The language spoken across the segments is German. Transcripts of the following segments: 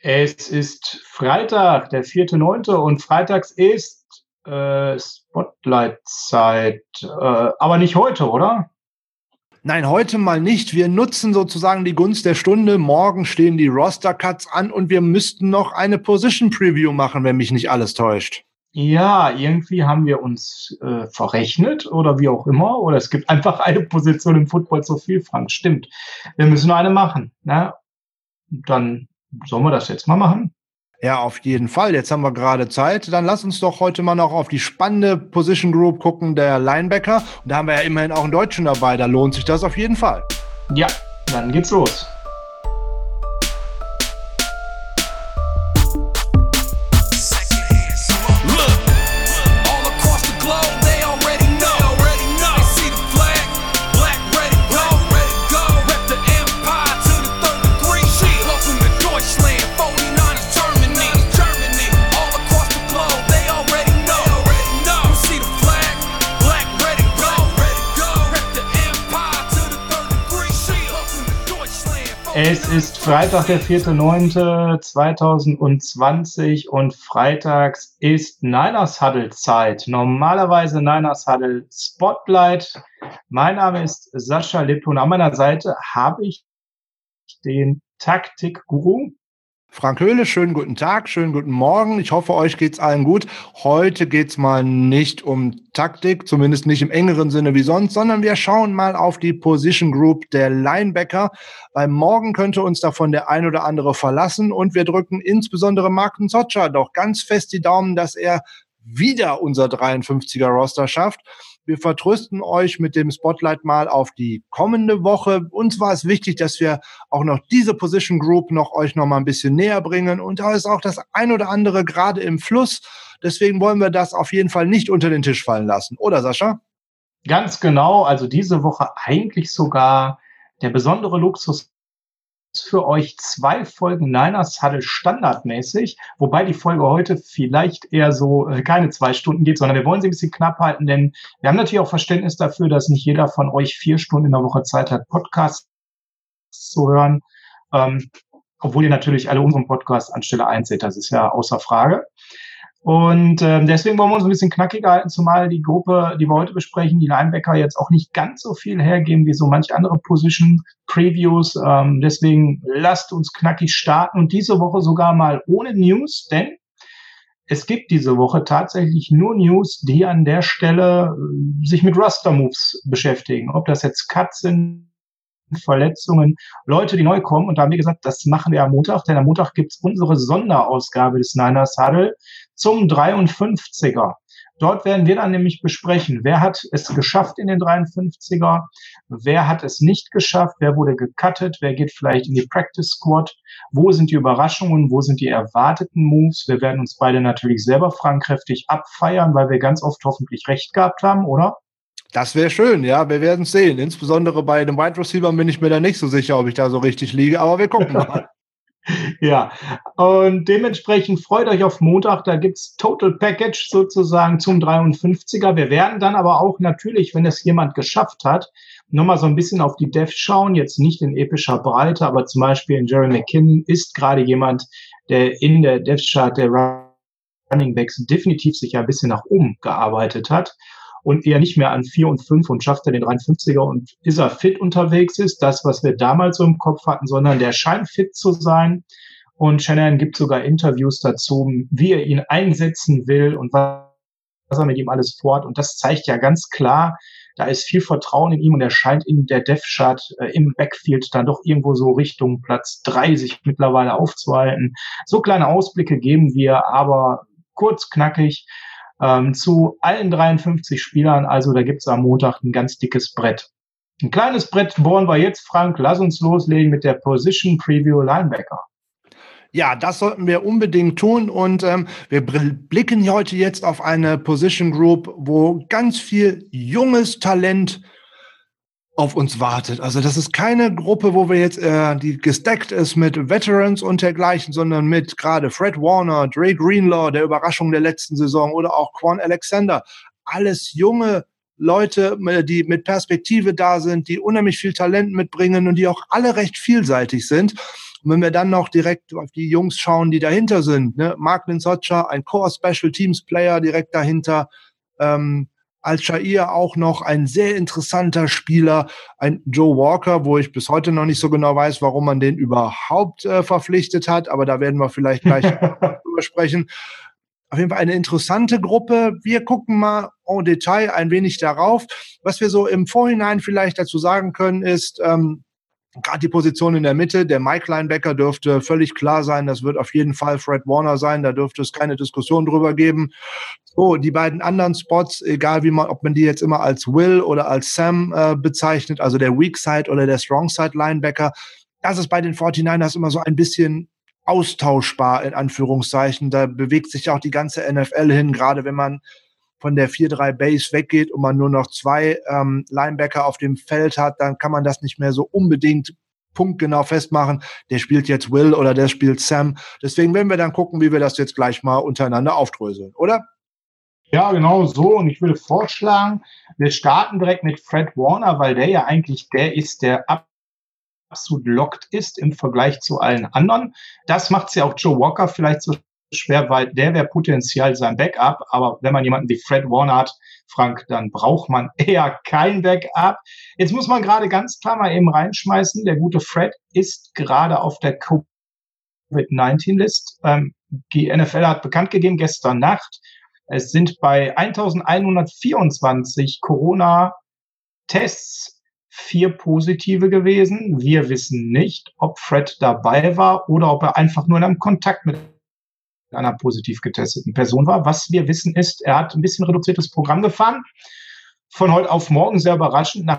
Es ist Freitag, der 4.9. und freitags ist äh, Spotlight-Zeit. Äh, aber nicht heute, oder? Nein, heute mal nicht. Wir nutzen sozusagen die Gunst der Stunde. Morgen stehen die Roster-Cuts an und wir müssten noch eine Position-Preview machen, wenn mich nicht alles täuscht. Ja, irgendwie haben wir uns äh, verrechnet oder wie auch immer. Oder es gibt einfach eine Position im Football zu viel, Frank. Stimmt. Wir müssen nur eine machen. Ne? Dann Sollen wir das jetzt mal machen? Ja, auf jeden Fall. Jetzt haben wir gerade Zeit. Dann lass uns doch heute mal noch auf die spannende Position Group gucken, der Linebacker. Und da haben wir ja immerhin auch einen Deutschen dabei. Da lohnt sich das auf jeden Fall. Ja, dann geht's los. Freitag, der 4.9.2020 und freitags ist Niners Huddle Zeit. Normalerweise Niners Huddle Spotlight. Mein Name ist Sascha Lippe und an meiner Seite habe ich den Taktik-Guru Frank Höhle, schönen guten Tag, schönen guten Morgen. Ich hoffe, euch geht's allen gut. Heute geht's mal nicht um Taktik, zumindest nicht im engeren Sinne wie sonst, sondern wir schauen mal auf die Position Group der Linebacker. Weil morgen könnte uns davon der ein oder andere verlassen und wir drücken insbesondere Marken Zotscher doch ganz fest die Daumen, dass er wieder unser 53er Roster schafft. Wir vertrösten euch mit dem Spotlight mal auf die kommende Woche. Uns war es wichtig, dass wir auch noch diese Position Group noch euch noch mal ein bisschen näher bringen. Und da ist auch das ein oder andere gerade im Fluss. Deswegen wollen wir das auf jeden Fall nicht unter den Tisch fallen lassen. Oder Sascha? Ganz genau. Also diese Woche eigentlich sogar der besondere Luxus für euch zwei Folgen Niners Huddle standardmäßig, wobei die Folge heute vielleicht eher so äh, keine zwei Stunden geht, sondern wir wollen sie ein bisschen knapp halten, denn wir haben natürlich auch Verständnis dafür, dass nicht jeder von euch vier Stunden in der Woche Zeit hat, Podcasts zu hören. Ähm, obwohl ihr natürlich alle unseren Podcasts an Stelle eins seht, das ist ja außer Frage. Und ähm, deswegen wollen wir uns ein bisschen knackiger halten, zumal die Gruppe, die wir heute besprechen, die Linebacker jetzt auch nicht ganz so viel hergeben wie so manche andere Position Previews. Ähm, deswegen lasst uns knackig starten und diese Woche sogar mal ohne News, denn es gibt diese Woche tatsächlich nur News, die an der Stelle äh, sich mit Raster Moves beschäftigen. Ob das jetzt Cuts sind, Verletzungen, Leute, die neu kommen. Und da haben wir gesagt, das machen wir am Montag, denn am Montag gibt's unsere Sonderausgabe des Niners Huddle zum 53er. Dort werden wir dann nämlich besprechen, wer hat es geschafft in den 53er, wer hat es nicht geschafft, wer wurde gecuttet, wer geht vielleicht in die Practice Squad, wo sind die Überraschungen, wo sind die erwarteten Moves. Wir werden uns beide natürlich selber fragenkräftig abfeiern, weil wir ganz oft hoffentlich recht gehabt haben, oder? Das wäre schön, ja, wir werden sehen. Insbesondere bei den Wide Receiver bin ich mir da nicht so sicher, ob ich da so richtig liege, aber wir gucken mal. ja, und dementsprechend freut euch auf Montag. Da gibt's Total Package sozusagen zum 53er. Wir werden dann aber auch natürlich, wenn es jemand geschafft hat, nochmal so ein bisschen auf die Dev schauen. Jetzt nicht in epischer Breite, aber zum Beispiel in Jerry McKinnon ist gerade jemand, der in der Dev Chart der Running Backs definitiv sich ein bisschen nach oben gearbeitet hat und eher nicht mehr an vier und fünf und schafft er den 53er und ist er fit unterwegs ist, das, was wir damals so im Kopf hatten, sondern der scheint fit zu sein. Und Shannon gibt sogar Interviews dazu, wie er ihn einsetzen will und was er mit ihm alles fort. Und das zeigt ja ganz klar, da ist viel Vertrauen in ihm und er scheint in der Death Chart äh, im Backfield dann doch irgendwo so Richtung Platz drei sich mittlerweile aufzuhalten. So kleine Ausblicke geben wir, aber kurz, knackig ähm, zu allen 53 Spielern. Also da gibt's am Montag ein ganz dickes Brett. Ein kleines Brett bohren wir jetzt, Frank. Lass uns loslegen mit der Position Preview Linebacker. Ja, das sollten wir unbedingt tun. Und ähm, wir blicken heute jetzt auf eine Position Group, wo ganz viel junges Talent auf uns wartet. Also das ist keine Gruppe, wo wir jetzt, äh, die gesteckt ist mit Veterans und dergleichen, sondern mit gerade Fred Warner, Dre Greenlaw, der Überraschung der letzten Saison oder auch Quan Alexander. Alles junge Leute, äh, die mit Perspektive da sind, die unheimlich viel Talent mitbringen und die auch alle recht vielseitig sind. Und wenn wir dann noch direkt auf die Jungs schauen, die dahinter sind, ne? Marklin Socha, ein Core Special Teams Player direkt dahinter, ähm, als Shair auch noch ein sehr interessanter Spieler, ein Joe Walker, wo ich bis heute noch nicht so genau weiß, warum man den überhaupt äh, verpflichtet hat, aber da werden wir vielleicht gleich drüber sprechen. Auf jeden Fall eine interessante Gruppe. Wir gucken mal en Detail ein wenig darauf. Was wir so im Vorhinein vielleicht dazu sagen können, ist, ähm, gerade die Position in der Mitte, der Mike Linebacker dürfte völlig klar sein, das wird auf jeden Fall Fred Warner sein, da dürfte es keine Diskussion drüber geben. So, die beiden anderen Spots, egal wie man, ob man die jetzt immer als Will oder als Sam äh, bezeichnet, also der Weak Side oder der Strong Side Linebacker, das ist bei den 49ers immer so ein bisschen austauschbar, in Anführungszeichen. Da bewegt sich auch die ganze NFL hin, gerade wenn man von der 4-3 Base weggeht und man nur noch zwei ähm, Linebacker auf dem Feld hat, dann kann man das nicht mehr so unbedingt punktgenau festmachen. Der spielt jetzt Will oder der spielt Sam. Deswegen werden wir dann gucken, wie wir das jetzt gleich mal untereinander aufdröseln, oder? Ja, genau so. Und ich würde vorschlagen, wir starten direkt mit Fred Warner, weil der ja eigentlich der ist, der absolut locked ist im Vergleich zu allen anderen. Das macht ja auch Joe Walker vielleicht so schwer, weil der wäre potenziell sein Backup. Aber wenn man jemanden wie Fred Warner hat, Frank, dann braucht man eher kein Backup. Jetzt muss man gerade ganz klar mal eben reinschmeißen. Der gute Fred ist gerade auf der Covid-19-List. Ähm, die NFL hat bekannt gegeben gestern Nacht, es sind bei 1124 Corona-Tests vier positive gewesen. Wir wissen nicht, ob Fred dabei war oder ob er einfach nur in einem Kontakt mit einer positiv getesteten Person war. Was wir wissen ist, er hat ein bisschen reduziertes Programm gefahren. Von heute auf morgen sehr überraschend,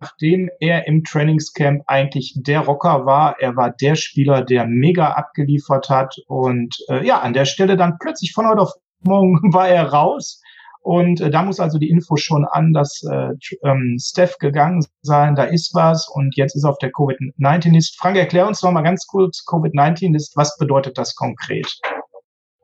nachdem er im Trainingscamp eigentlich der Rocker war. Er war der Spieler, der mega abgeliefert hat. Und äh, ja, an der Stelle dann plötzlich von heute auf morgen war er raus. Und äh, da muss also die Info schon an, dass äh, ähm, Steph gegangen sein, da ist was und jetzt ist er auf der Covid-19-List. Frank, erklär uns noch mal ganz kurz Covid-19-List, was bedeutet das konkret?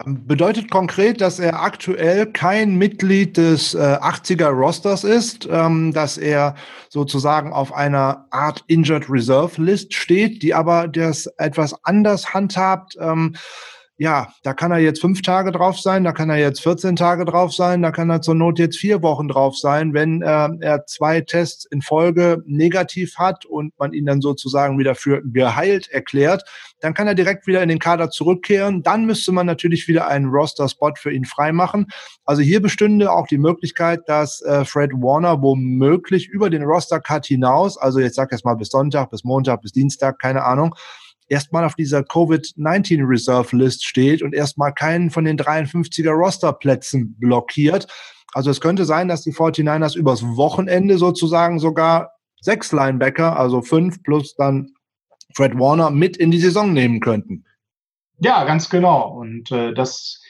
Bedeutet konkret, dass er aktuell kein Mitglied des äh, 80er Rosters ist, ähm, dass er sozusagen auf einer Art Injured Reserve List steht, die aber das etwas anders handhabt. Ähm, ja, da kann er jetzt fünf Tage drauf sein, da kann er jetzt 14 Tage drauf sein, da kann er zur Not jetzt vier Wochen drauf sein. Wenn äh, er zwei Tests in Folge negativ hat und man ihn dann sozusagen wieder für geheilt erklärt, dann kann er direkt wieder in den Kader zurückkehren. Dann müsste man natürlich wieder einen Roster-Spot für ihn freimachen. Also hier bestünde auch die Möglichkeit, dass äh, Fred Warner womöglich über den Roster-Cut hinaus, also jetzt sag ich mal bis Sonntag, bis Montag, bis Dienstag, keine Ahnung, erstmal auf dieser Covid-19 Reserve List steht und erstmal keinen von den 53er Rosterplätzen blockiert. Also es könnte sein, dass die 49ers übers Wochenende sozusagen sogar sechs Linebacker, also fünf plus dann Fred Warner mit in die Saison nehmen könnten. Ja, ganz genau. Und äh, das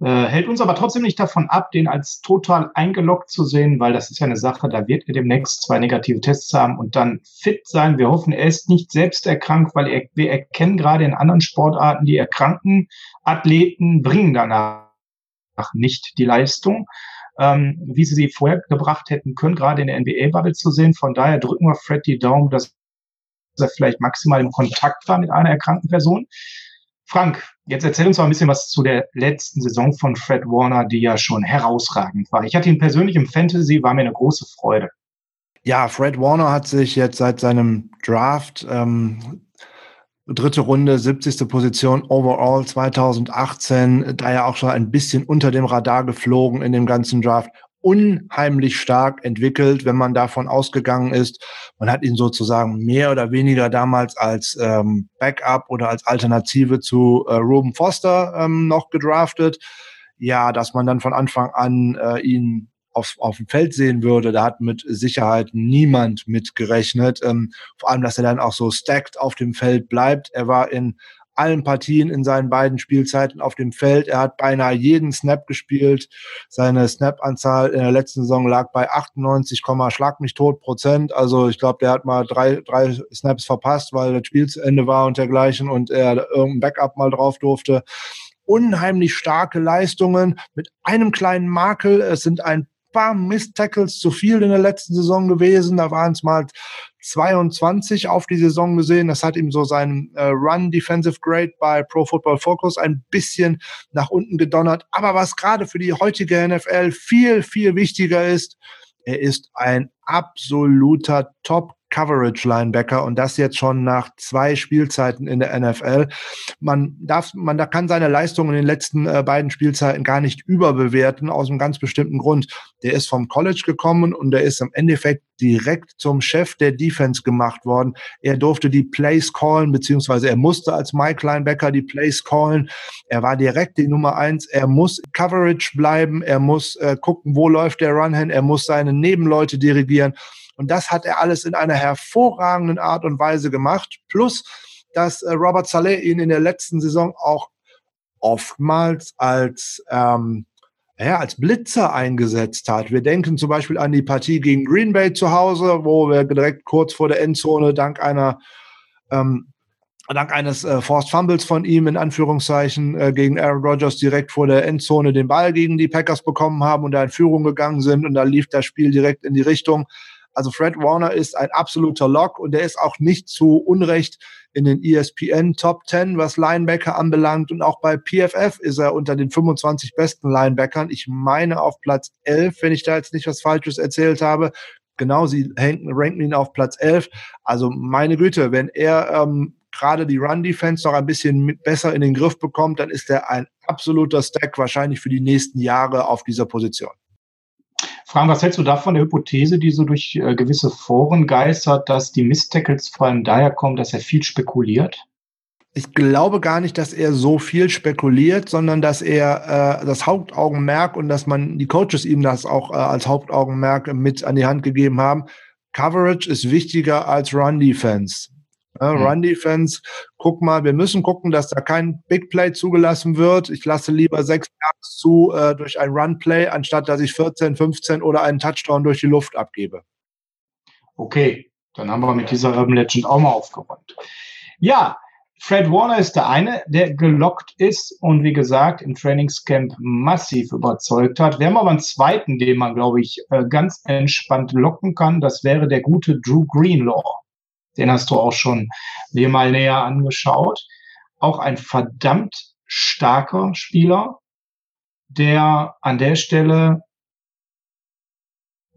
äh, hält uns aber trotzdem nicht davon ab, den als total eingeloggt zu sehen, weil das ist ja eine Sache, da wird er demnächst zwei negative Tests haben und dann fit sein. Wir hoffen, er ist nicht selbst erkrankt, weil er, wir erkennen gerade in anderen Sportarten, die erkrankten Athleten bringen danach nicht die Leistung, ähm, wie sie sie vorher gebracht hätten können, gerade in der NBA-Bubble zu sehen. Von daher drücken wir Fred die Daumen, dass er vielleicht maximal im Kontakt war mit einer erkrankten Person. Frank, jetzt erzähl uns mal ein bisschen was zu der letzten Saison von Fred Warner, die ja schon herausragend war. Ich hatte ihn persönlich im Fantasy, war mir eine große Freude. Ja, Fred Warner hat sich jetzt seit seinem Draft ähm, dritte Runde, 70. Position overall 2018, da ja auch schon ein bisschen unter dem Radar geflogen in dem ganzen Draft unheimlich stark entwickelt, wenn man davon ausgegangen ist. Man hat ihn sozusagen mehr oder weniger damals als ähm, Backup oder als Alternative zu äh, Ruben Foster ähm, noch gedraftet. Ja, dass man dann von Anfang an äh, ihn auf, auf dem Feld sehen würde, da hat mit Sicherheit niemand mit gerechnet. Ähm, vor allem, dass er dann auch so stacked auf dem Feld bleibt. Er war in allen Partien in seinen beiden Spielzeiten auf dem Feld. Er hat beinahe jeden Snap gespielt. Seine Snap-Anzahl in der letzten Saison lag bei 98, schlag mich tot Prozent. Also ich glaube, der hat mal drei, drei Snaps verpasst, weil das Spiel zu Ende war und dergleichen und er irgendein Backup mal drauf durfte. Unheimlich starke Leistungen mit einem kleinen Makel. Es sind ein paar Miss-Tackles zu viel in der letzten Saison gewesen. Da waren es mal 22 auf die Saison gesehen. Das hat ihm so seinen äh, Run Defensive Grade bei Pro Football Focus ein bisschen nach unten gedonnert. Aber was gerade für die heutige NFL viel, viel wichtiger ist, er ist ein absoluter Top Coverage Linebacker und das jetzt schon nach zwei Spielzeiten in der NFL. Man darf, man da kann seine Leistung in den letzten äh, beiden Spielzeiten gar nicht überbewerten aus einem ganz bestimmten Grund. Der ist vom College gekommen und der ist im Endeffekt direkt zum Chef der Defense gemacht worden. Er durfte die Plays callen, beziehungsweise er musste als Mike Linebacker die Plays callen. Er war direkt die Nummer eins. Er muss Coverage bleiben. Er muss äh, gucken, wo läuft der Run hin. Er muss seine Nebenleute dirigieren. Und das hat er alles in einer hervorragenden Art und Weise gemacht. Plus, dass äh, Robert Saleh ihn in der letzten Saison auch oftmals als ähm, ja, als Blitzer eingesetzt hat. Wir denken zum Beispiel an die Partie gegen Green Bay zu Hause, wo wir direkt kurz vor der Endzone dank einer ähm, dank eines äh, Forced Fumbles von ihm in Anführungszeichen äh, gegen Aaron Rodgers direkt vor der Endzone den Ball gegen die Packers bekommen haben und da in Führung gegangen sind und da lief das Spiel direkt in die Richtung. Also Fred Warner ist ein absoluter Lock und der ist auch nicht zu Unrecht in den ESPN Top 10, was Linebacker anbelangt. Und auch bei PFF ist er unter den 25 besten Linebackern. Ich meine auf Platz 11, wenn ich da jetzt nicht was Falsches erzählt habe. Genau, sie ranken ihn auf Platz 11. Also meine Güte, wenn er ähm, gerade die Run-Defense noch ein bisschen besser in den Griff bekommt, dann ist er ein absoluter Stack wahrscheinlich für die nächsten Jahre auf dieser Position. Frank, was hältst du davon, der Hypothese, die so durch äh, gewisse Foren geistert, dass die Miss-Tackles vor allem daher kommen, dass er viel spekuliert? Ich glaube gar nicht, dass er so viel spekuliert, sondern dass er äh, das Hauptaugenmerk und dass man die Coaches ihm das auch äh, als Hauptaugenmerk mit an die Hand gegeben haben. Coverage ist wichtiger als Run Defense. Ja, mhm. Run Defense, guck mal, wir müssen gucken, dass da kein Big Play zugelassen wird. Ich lasse lieber sechs Yards zu äh, durch ein Run Play, anstatt dass ich 14, 15 oder einen Touchdown durch die Luft abgebe. Okay, dann haben wir mit dieser Urban Legend auch mal aufgeräumt. Ja, Fred Warner ist der eine, der gelockt ist und wie gesagt im Trainingscamp massiv überzeugt hat. Wir haben aber einen zweiten, den man, glaube ich, äh, ganz entspannt locken kann. Das wäre der gute Drew Greenlaw. Den hast du auch schon dir mal näher angeschaut. Auch ein verdammt starker Spieler, der an der Stelle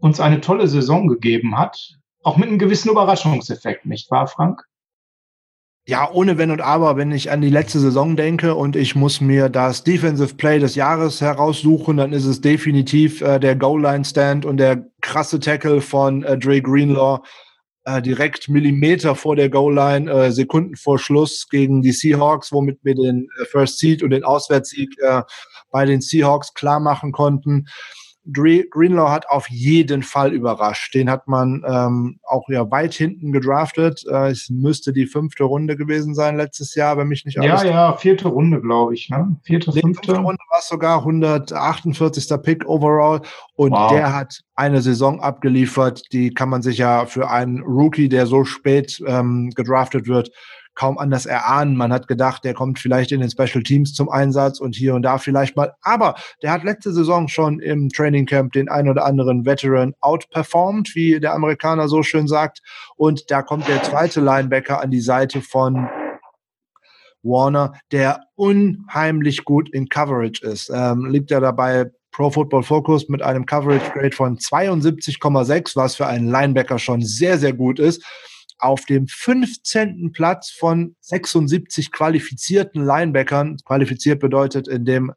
uns eine tolle Saison gegeben hat. Auch mit einem gewissen Überraschungseffekt, nicht wahr, Frank? Ja, ohne Wenn und Aber, wenn ich an die letzte Saison denke und ich muss mir das Defensive Play des Jahres heraussuchen, dann ist es definitiv äh, der Goal Line Stand und der krasse Tackle von äh, Dre Greenlaw äh, direkt Millimeter vor der Goal-Line, äh, Sekunden vor Schluss gegen die Seahawks, womit wir den äh, First Seed und den Auswärtssieg äh, bei den Seahawks klar machen konnten. Greenlaw hat auf jeden Fall überrascht. Den hat man ähm, auch ja weit hinten gedraftet. Äh, es müsste die fünfte Runde gewesen sein letztes Jahr, wenn mich nicht alles. Ja, ja, vierte Runde, glaube ich. Ne? Vierte, fünfte. fünfte Runde war es sogar 148. Pick overall. Und wow. der hat eine Saison abgeliefert, die kann man sich ja für einen Rookie, der so spät ähm, gedraftet wird, kaum anders erahnen. Man hat gedacht, der kommt vielleicht in den Special Teams zum Einsatz und hier und da vielleicht mal. Aber der hat letzte Saison schon im Training Camp den ein oder anderen Veteran outperformed, wie der Amerikaner so schön sagt. Und da kommt der zweite Linebacker an die Seite von Warner, der unheimlich gut in Coverage ist. Ähm, liegt er dabei Pro Football Focus mit einem Coverage Grade von 72,6, was für einen Linebacker schon sehr, sehr gut ist auf dem 15. Platz von 76 qualifizierten Linebackern. Qualifiziert bedeutet in dem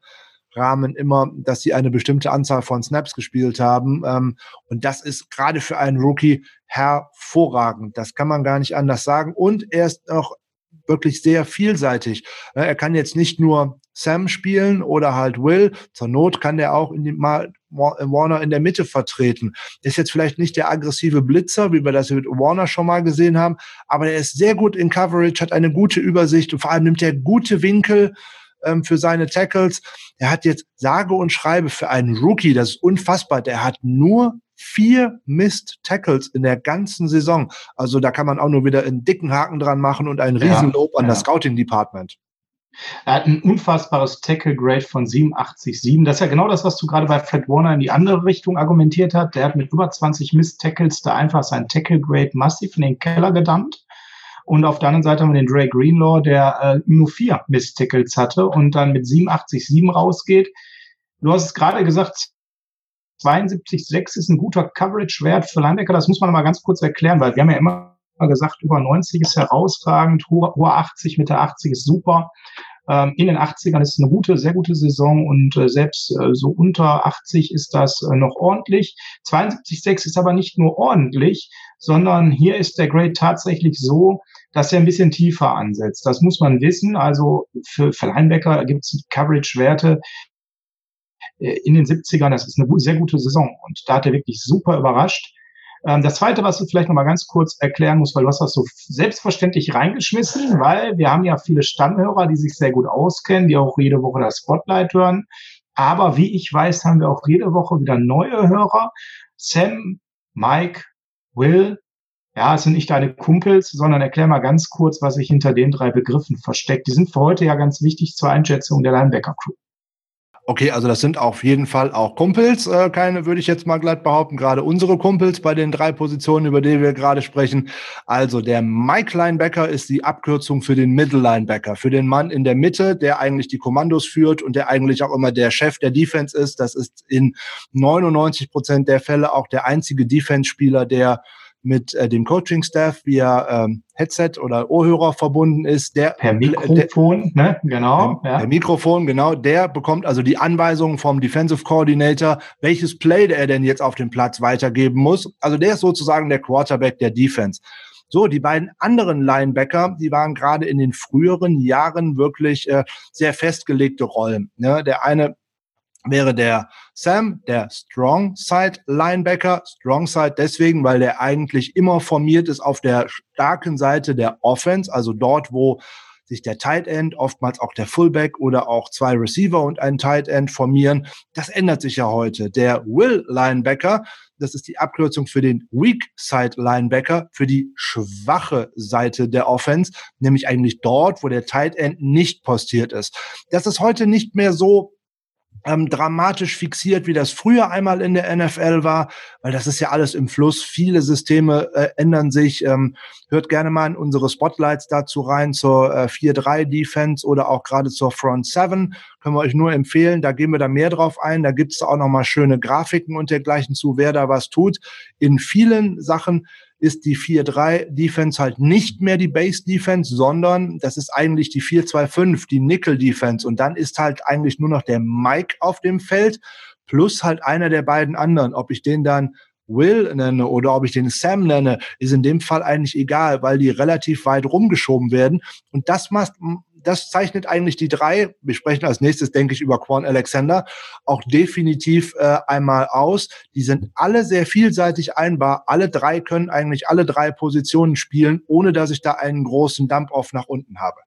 Rahmen immer, dass sie eine bestimmte Anzahl von Snaps gespielt haben. Ähm, und das ist gerade für einen Rookie hervorragend. Das kann man gar nicht anders sagen. Und er ist auch wirklich sehr vielseitig. Er kann jetzt nicht nur Sam spielen oder halt Will. Zur Not kann der auch in die, mal Warner in der Mitte vertreten. Ist jetzt vielleicht nicht der aggressive Blitzer, wie wir das mit Warner schon mal gesehen haben, aber er ist sehr gut in Coverage, hat eine gute Übersicht und vor allem nimmt er gute Winkel ähm, für seine Tackles. Er hat jetzt sage und schreibe für einen Rookie, das ist unfassbar, der hat nur vier Missed Tackles in der ganzen Saison. Also da kann man auch nur wieder einen dicken Haken dran machen und einen Riesenlob ja, an ja. das Scouting Department. Er hat ein unfassbares Tackle-Grade von 87,7. Das ist ja genau das, was du gerade bei Fred Warner in die andere Richtung argumentiert hast. Der hat mit über 20 Miss-Tackles da einfach sein Tackle-Grade massiv in den Keller gedammt. Und auf der anderen Seite haben wir den Dre Greenlaw, der äh, nur vier Miss-Tackles hatte und dann mit 87,7 rausgeht. Du hast es gerade gesagt, 72,6 ist ein guter Coverage-Wert für Linebacker. Das muss man mal ganz kurz erklären, weil wir haben ja immer gesagt, über 90 ist herausragend, hohe, hohe 80, Mitte 80 ist super. Ähm, in den 80ern ist es eine gute, sehr gute Saison und äh, selbst äh, so unter 80 ist das äh, noch ordentlich. 72,6 ist aber nicht nur ordentlich, sondern hier ist der Grade tatsächlich so, dass er ein bisschen tiefer ansetzt. Das muss man wissen. Also für, Linebacker gibt es Coverage-Werte, in den 70ern. Das ist eine sehr gute Saison und da hat er wirklich super überrascht. Ähm, das Zweite, was du vielleicht noch mal ganz kurz erklären musst, weil du hast das so selbstverständlich reingeschmissen, weil wir haben ja viele Stammhörer, die sich sehr gut auskennen, die auch jede Woche das Spotlight hören. Aber wie ich weiß, haben wir auch jede Woche wieder neue Hörer. Sam, Mike, Will, ja, es sind nicht deine Kumpels, sondern erklär mal ganz kurz, was sich hinter den drei Begriffen versteckt. Die sind für heute ja ganz wichtig zur Einschätzung der Linebacker-Crew. Okay, also das sind auf jeden Fall auch Kumpels, äh, keine würde ich jetzt mal glatt behaupten, gerade unsere Kumpels bei den drei Positionen, über die wir gerade sprechen. Also der Mike Linebacker ist die Abkürzung für den Middle Linebacker, für den Mann in der Mitte, der eigentlich die Kommandos führt und der eigentlich auch immer der Chef der Defense ist. Das ist in 99 Prozent der Fälle auch der einzige Defense-Spieler, der mit äh, dem Coaching-Staff via ähm, Headset oder Ohrhörer verbunden ist. Der per Mikrofon, der, ne? Genau. Per, ja. per Mikrofon, genau. Der bekommt also die Anweisungen vom Defensive Coordinator, welches Play er denn jetzt auf dem Platz weitergeben muss. Also der ist sozusagen der Quarterback der Defense. So, die beiden anderen Linebacker, die waren gerade in den früheren Jahren wirklich äh, sehr festgelegte Rollen. Ne? Der eine wäre der Sam, der Strong Side Linebacker. Strong Side deswegen, weil der eigentlich immer formiert ist auf der starken Seite der Offense, also dort, wo sich der Tight End, oftmals auch der Fullback oder auch zwei Receiver und ein Tight End formieren. Das ändert sich ja heute. Der Will Linebacker, das ist die Abkürzung für den Weak Side Linebacker, für die schwache Seite der Offense, nämlich eigentlich dort, wo der Tight End nicht postiert ist. Das ist heute nicht mehr so ähm, dramatisch fixiert, wie das früher einmal in der NFL war, weil das ist ja alles im Fluss. Viele Systeme äh, ändern sich. Ähm, hört gerne mal in unsere Spotlights dazu rein zur äh, 4-3-Defense oder auch gerade zur Front 7. Können wir euch nur empfehlen. Da gehen wir da mehr drauf ein. Da gibt's auch noch mal schöne Grafiken und dergleichen zu, wer da was tut. In vielen Sachen ist die 4-3-Defense halt nicht mehr die Base-Defense, sondern das ist eigentlich die 4-2-5, die Nickel-Defense. Und dann ist halt eigentlich nur noch der Mike auf dem Feld plus halt einer der beiden anderen. Ob ich den dann Will nenne oder ob ich den Sam nenne, ist in dem Fall eigentlich egal, weil die relativ weit rumgeschoben werden. Und das macht, das zeichnet eigentlich die drei, wir sprechen als nächstes, denke ich, über Quan Alexander, auch definitiv äh, einmal aus. Die sind alle sehr vielseitig einbar. Alle drei können eigentlich alle drei Positionen spielen, ohne dass ich da einen großen Dump-Off nach unten habe.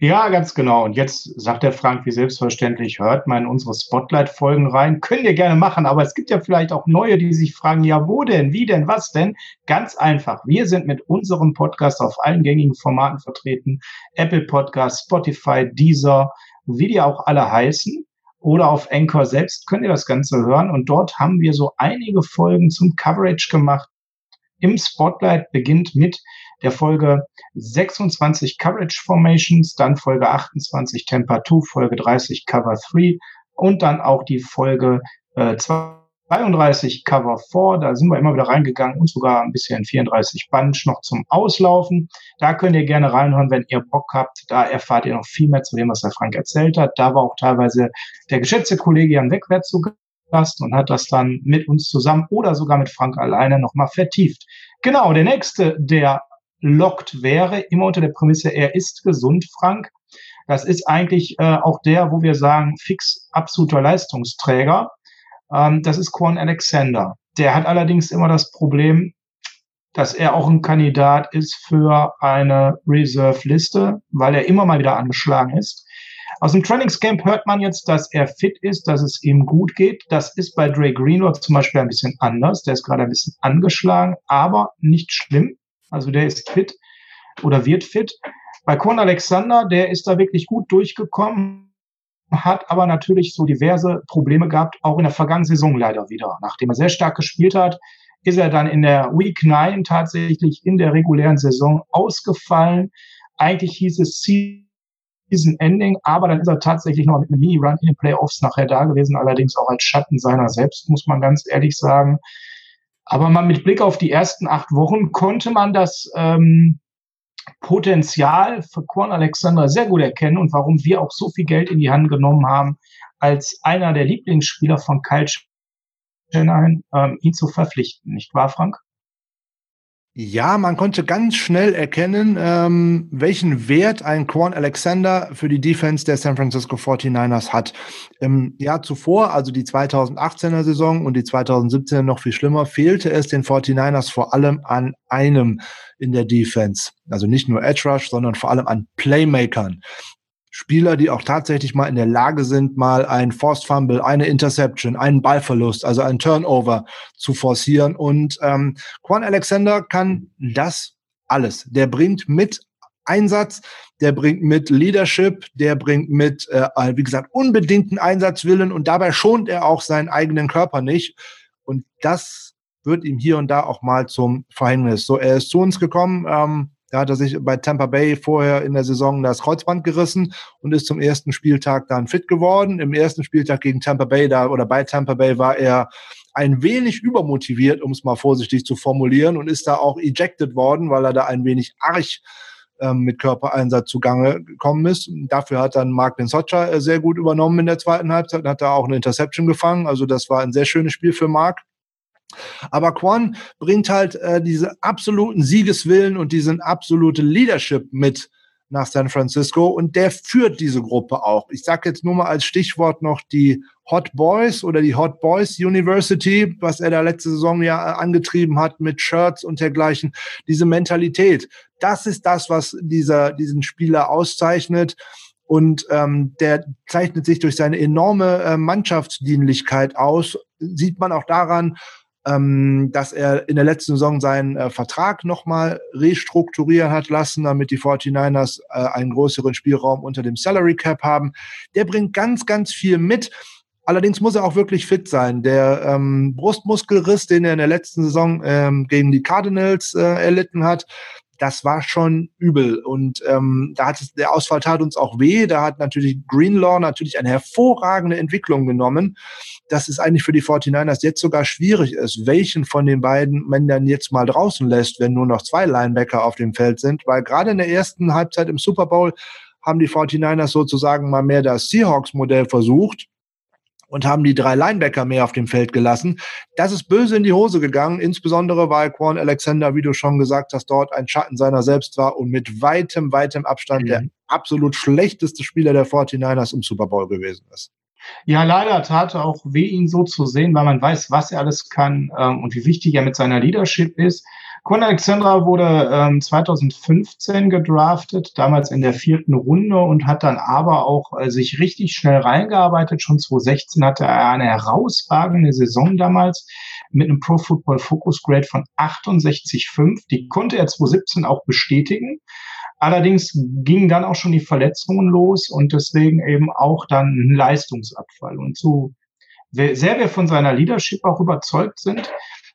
Ja, ganz genau. Und jetzt sagt der Frank, wie selbstverständlich, hört mal in unsere Spotlight-Folgen rein. Könnt ihr gerne machen, aber es gibt ja vielleicht auch neue, die sich fragen, ja, wo denn, wie denn, was denn? Ganz einfach. Wir sind mit unserem Podcast auf allen gängigen Formaten vertreten. Apple Podcast, Spotify, Deezer, wie die auch alle heißen. Oder auf Anchor selbst könnt ihr das Ganze hören. Und dort haben wir so einige Folgen zum Coverage gemacht. Im Spotlight beginnt mit der Folge 26 Coverage Formations, dann Folge 28 Temper 2, Folge 30 Cover 3 und dann auch die Folge äh, 32 Cover 4. Da sind wir immer wieder reingegangen und sogar ein bisschen 34 Bunch noch zum Auslaufen. Da könnt ihr gerne reinhören, wenn ihr Bock habt. Da erfahrt ihr noch viel mehr zu dem, was der Frank erzählt hat. Da war auch teilweise der geschätzte Kollege Jan Wegwärts zu Gast und hat das dann mit uns zusammen oder sogar mit Frank alleine nochmal vertieft. Genau, der nächste, der lockt wäre, immer unter der Prämisse, er ist gesund, Frank. Das ist eigentlich äh, auch der, wo wir sagen, fix absoluter Leistungsträger. Ähm, das ist Quan Alexander. Der hat allerdings immer das Problem, dass er auch ein Kandidat ist für eine Reserve-Liste, weil er immer mal wieder angeschlagen ist. Aus dem Trainingscamp hört man jetzt, dass er fit ist, dass es ihm gut geht. Das ist bei Dre Greenwood zum Beispiel ein bisschen anders. Der ist gerade ein bisschen angeschlagen, aber nicht schlimm. Also der ist fit oder wird fit. Bei Korn Alexander, der ist da wirklich gut durchgekommen, hat aber natürlich so diverse Probleme gehabt, auch in der vergangenen Saison leider wieder. Nachdem er sehr stark gespielt hat, ist er dann in der Week 9 tatsächlich in der regulären Saison ausgefallen. Eigentlich hieß es Season Ending, aber dann ist er tatsächlich noch mit einem Mini-Run in den Playoffs nachher da gewesen, allerdings auch als Schatten seiner selbst, muss man ganz ehrlich sagen. Aber mal mit Blick auf die ersten acht Wochen konnte man das ähm, Potenzial für Korn Alexander sehr gut erkennen und warum wir auch so viel Geld in die Hand genommen haben, als einer der Lieblingsspieler von Kyle Shanahan, ähm, ihn zu verpflichten. Nicht wahr, Frank? Ja, man konnte ganz schnell erkennen, ähm, welchen Wert ein Quan Alexander für die Defense der San Francisco 49ers hat. Im Jahr zuvor, also die 2018er Saison und die 2017er noch viel schlimmer, fehlte es den 49ers vor allem an einem in der Defense. Also nicht nur Edge Rush, sondern vor allem an Playmakern. Spieler, die auch tatsächlich mal in der Lage sind, mal ein Forced Fumble, eine Interception, einen Ballverlust, also ein Turnover zu forcieren. Und ähm, Quan Alexander kann das alles. Der bringt mit Einsatz, der bringt mit Leadership, der bringt mit, äh, wie gesagt, unbedingten Einsatzwillen und dabei schont er auch seinen eigenen Körper nicht. Und das wird ihm hier und da auch mal zum Verhängnis. So, er ist zu uns gekommen. Ähm, da hat er sich bei Tampa Bay vorher in der Saison das Kreuzband gerissen und ist zum ersten Spieltag dann fit geworden. Im ersten Spieltag gegen Tampa Bay da oder bei Tampa Bay war er ein wenig übermotiviert, um es mal vorsichtig zu formulieren, und ist da auch ejected worden, weil er da ein wenig arg ähm, mit Körpereinsatz zugange gekommen ist. Dafür hat dann Mark Socha äh, sehr gut übernommen in der zweiten Halbzeit, hat da auch eine Interception gefangen. Also das war ein sehr schönes Spiel für Mark. Aber Quan bringt halt äh, diese absoluten Siegeswillen und diesen absolute Leadership mit nach San Francisco und der führt diese Gruppe auch. Ich sage jetzt nur mal als Stichwort noch die Hot Boys oder die Hot Boys University, was er da letzte Saison ja äh, angetrieben hat mit Shirts und dergleichen. Diese Mentalität, das ist das, was dieser, diesen Spieler auszeichnet. Und ähm, der zeichnet sich durch seine enorme äh, Mannschaftsdienlichkeit aus. Sieht man auch daran, ähm, dass er in der letzten Saison seinen äh, Vertrag nochmal restrukturieren hat lassen, damit die 49ers äh, einen größeren Spielraum unter dem Salary Cap haben. Der bringt ganz, ganz viel mit. Allerdings muss er auch wirklich fit sein. Der ähm, Brustmuskelriss, den er in der letzten Saison ähm, gegen die Cardinals äh, erlitten hat, das war schon übel. Und ähm, da hat es, der Ausfall tat uns auch weh. Da hat natürlich Greenlaw natürlich eine hervorragende Entwicklung genommen, dass es eigentlich für die 49ers jetzt sogar schwierig ist, welchen von den beiden man dann jetzt mal draußen lässt, wenn nur noch zwei Linebacker auf dem Feld sind. Weil gerade in der ersten Halbzeit im Super Bowl haben die 49ers sozusagen mal mehr das Seahawks-Modell versucht und haben die drei Linebacker mehr auf dem Feld gelassen. Das ist böse in die Hose gegangen, insbesondere weil Quan Alexander, wie du schon gesagt hast, dort ein Schatten seiner selbst war und mit weitem, weitem Abstand mhm. der absolut schlechteste Spieler der 49ers im Super Bowl gewesen ist. Ja, leider tat auch weh, ihn so zu sehen, weil man weiß, was er alles kann ähm, und wie wichtig er mit seiner Leadership ist. Kun Alexandra wurde ähm, 2015 gedraftet, damals in der vierten Runde und hat dann aber auch äh, sich richtig schnell reingearbeitet. Schon 2016 hatte er eine herausragende Saison damals mit einem Pro Football Focus Grade von 68,5. Die konnte er 2017 auch bestätigen. Allerdings gingen dann auch schon die Verletzungen los und deswegen eben auch dann ein Leistungsabfall. Und so sehr wir von seiner Leadership auch überzeugt sind,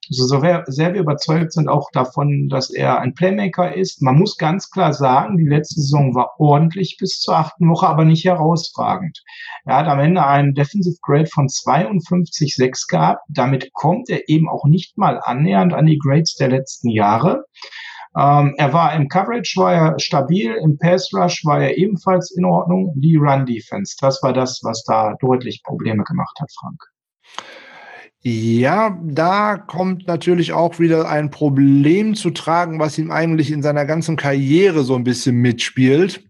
so sehr, sehr wir überzeugt sind auch davon, dass er ein Playmaker ist. Man muss ganz klar sagen, die letzte Saison war ordentlich bis zur achten Woche, aber nicht herausragend. Er hat am Ende einen Defensive Grade von 52,6 gehabt. Damit kommt er eben auch nicht mal annähernd an die Grades der letzten Jahre. Ähm, er war im Coverage, war er stabil, im Pass Rush war er ebenfalls in Ordnung. Die Run Defense, das war das, was da deutlich Probleme gemacht hat, Frank. Ja, da kommt natürlich auch wieder ein Problem zu tragen, was ihm eigentlich in seiner ganzen Karriere so ein bisschen mitspielt.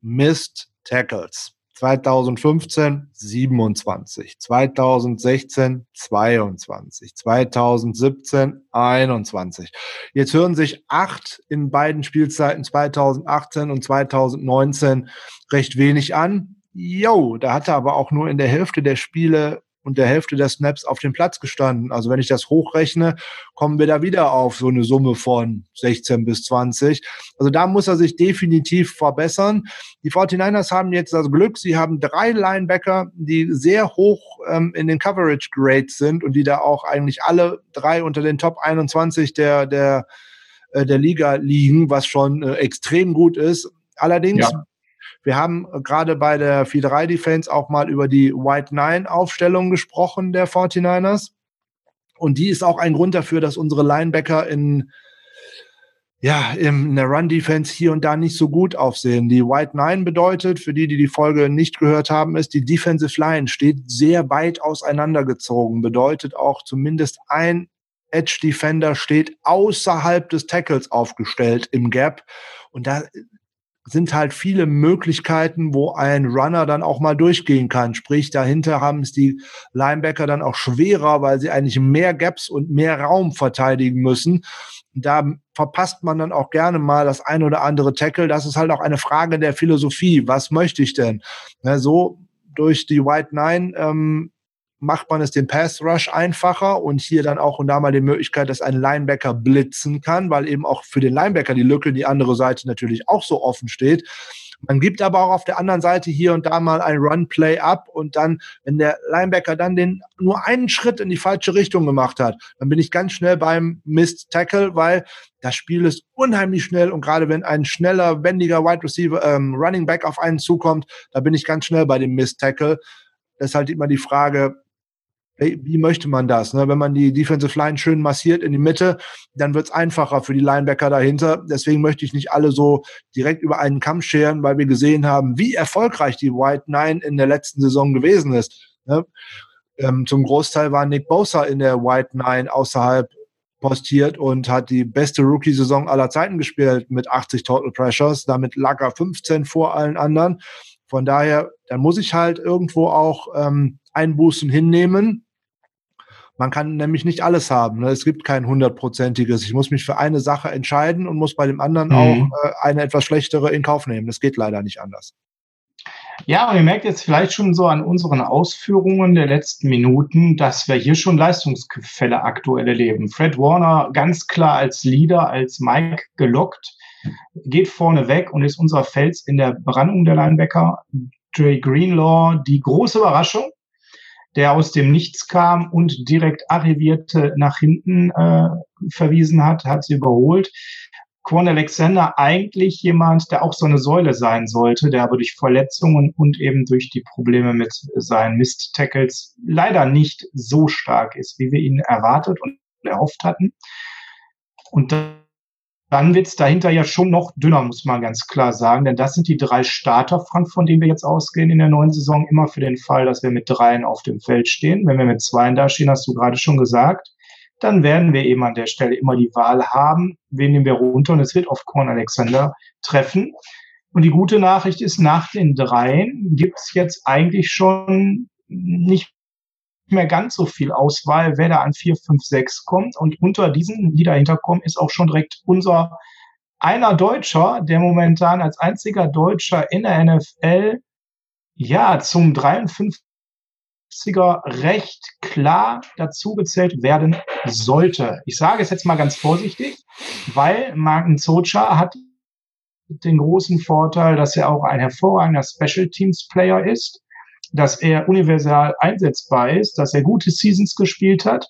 Missed Tackles. 2015 27, 2016 22, 2017 21. Jetzt hören sich acht in beiden Spielzeiten 2018 und 2019 recht wenig an. Jo, da hat er aber auch nur in der Hälfte der Spiele und der Hälfte der Snaps auf dem Platz gestanden. Also wenn ich das hochrechne, kommen wir da wieder auf so eine Summe von 16 bis 20. Also da muss er sich definitiv verbessern. Die 49ers haben jetzt das Glück, sie haben drei Linebacker, die sehr hoch ähm, in den Coverage Grades sind und die da auch eigentlich alle drei unter den Top 21 der, der, äh, der Liga liegen, was schon äh, extrem gut ist. Allerdings ja. Wir haben gerade bei der 4-3 Defense auch mal über die White Nine Aufstellung gesprochen der 49ers. Und die ist auch ein Grund dafür, dass unsere Linebacker in, ja, in der Run-Defense hier und da nicht so gut aufsehen. Die White Nine bedeutet, für die, die die Folge nicht gehört haben, ist, die Defensive Line steht sehr weit auseinandergezogen. Bedeutet auch zumindest ein Edge Defender steht außerhalb des Tackles aufgestellt im Gap. Und da sind halt viele Möglichkeiten, wo ein Runner dann auch mal durchgehen kann. Sprich, dahinter haben es die Linebacker dann auch schwerer, weil sie eigentlich mehr Gaps und mehr Raum verteidigen müssen. Da verpasst man dann auch gerne mal das ein oder andere Tackle. Das ist halt auch eine Frage der Philosophie. Was möchte ich denn? Ja, so durch die White Nine ähm, macht man es dem Pass Rush einfacher und hier dann auch und da mal die Möglichkeit, dass ein Linebacker blitzen kann, weil eben auch für den Linebacker die Lücke, die andere Seite natürlich auch so offen steht. Man gibt aber auch auf der anderen Seite hier und da mal ein Run-Play ab und dann, wenn der Linebacker dann den nur einen Schritt in die falsche Richtung gemacht hat, dann bin ich ganz schnell beim Missed Tackle, weil das Spiel ist unheimlich schnell und gerade wenn ein schneller, wendiger Wide Receiver, ähm, Running Back auf einen zukommt, da bin ich ganz schnell bei dem Missed Tackle. Halt immer die Frage, wie möchte man das? Ne? Wenn man die Defensive Line schön massiert in die Mitte, dann wird es einfacher für die Linebacker dahinter. Deswegen möchte ich nicht alle so direkt über einen Kamm scheren, weil wir gesehen haben, wie erfolgreich die White Nine in der letzten Saison gewesen ist. Ne? Ähm, zum Großteil war Nick Bosa in der White Nine außerhalb postiert und hat die beste Rookie-Saison aller Zeiten gespielt mit 80 Total Pressures. Damit lag er 15 vor allen anderen. Von daher, dann muss ich halt irgendwo auch ähm, Einbußen hinnehmen man kann nämlich nicht alles haben. Ne? Es gibt kein hundertprozentiges. Ich muss mich für eine Sache entscheiden und muss bei dem anderen mhm. auch äh, eine etwas schlechtere in Kauf nehmen. Das geht leider nicht anders. Ja, und ihr merkt jetzt vielleicht schon so an unseren Ausführungen der letzten Minuten, dass wir hier schon Leistungsfälle aktuell erleben. Fred Warner ganz klar als Leader, als Mike gelockt, geht vorne weg und ist unser Fels in der Brandung der Linebacker. Dre Greenlaw, die große Überraschung, der aus dem Nichts kam und direkt arrivierte nach hinten äh, verwiesen hat, hat sie überholt. Quan Alexander eigentlich jemand, der auch so eine Säule sein sollte, der aber durch Verletzungen und eben durch die Probleme mit seinen Mist-Tackles leider nicht so stark ist, wie wir ihn erwartet und erhofft hatten. Und dann wird's dahinter ja schon noch dünner, muss man ganz klar sagen. Denn das sind die drei Starter, Frank, von denen wir jetzt ausgehen in der neuen Saison, immer für den Fall, dass wir mit dreien auf dem Feld stehen. Wenn wir mit zweien da stehen, hast du gerade schon gesagt, dann werden wir eben an der Stelle immer die Wahl haben, wen nehmen wir runter. Und es wird auf Korn Alexander treffen. Und die gute Nachricht ist, nach den dreien gibt's jetzt eigentlich schon nicht mehr ganz so viel Auswahl, wer da an 4, 5, 6 kommt. Und unter diesen, die dahinter kommen, ist auch schon direkt unser einer Deutscher, der momentan als einziger Deutscher in der NFL ja zum 53er recht klar dazugezählt werden sollte. Ich sage es jetzt mal ganz vorsichtig, weil Martin Zocha hat den großen Vorteil, dass er auch ein hervorragender Special Teams Player ist dass er universal einsetzbar ist, dass er gute Seasons gespielt hat.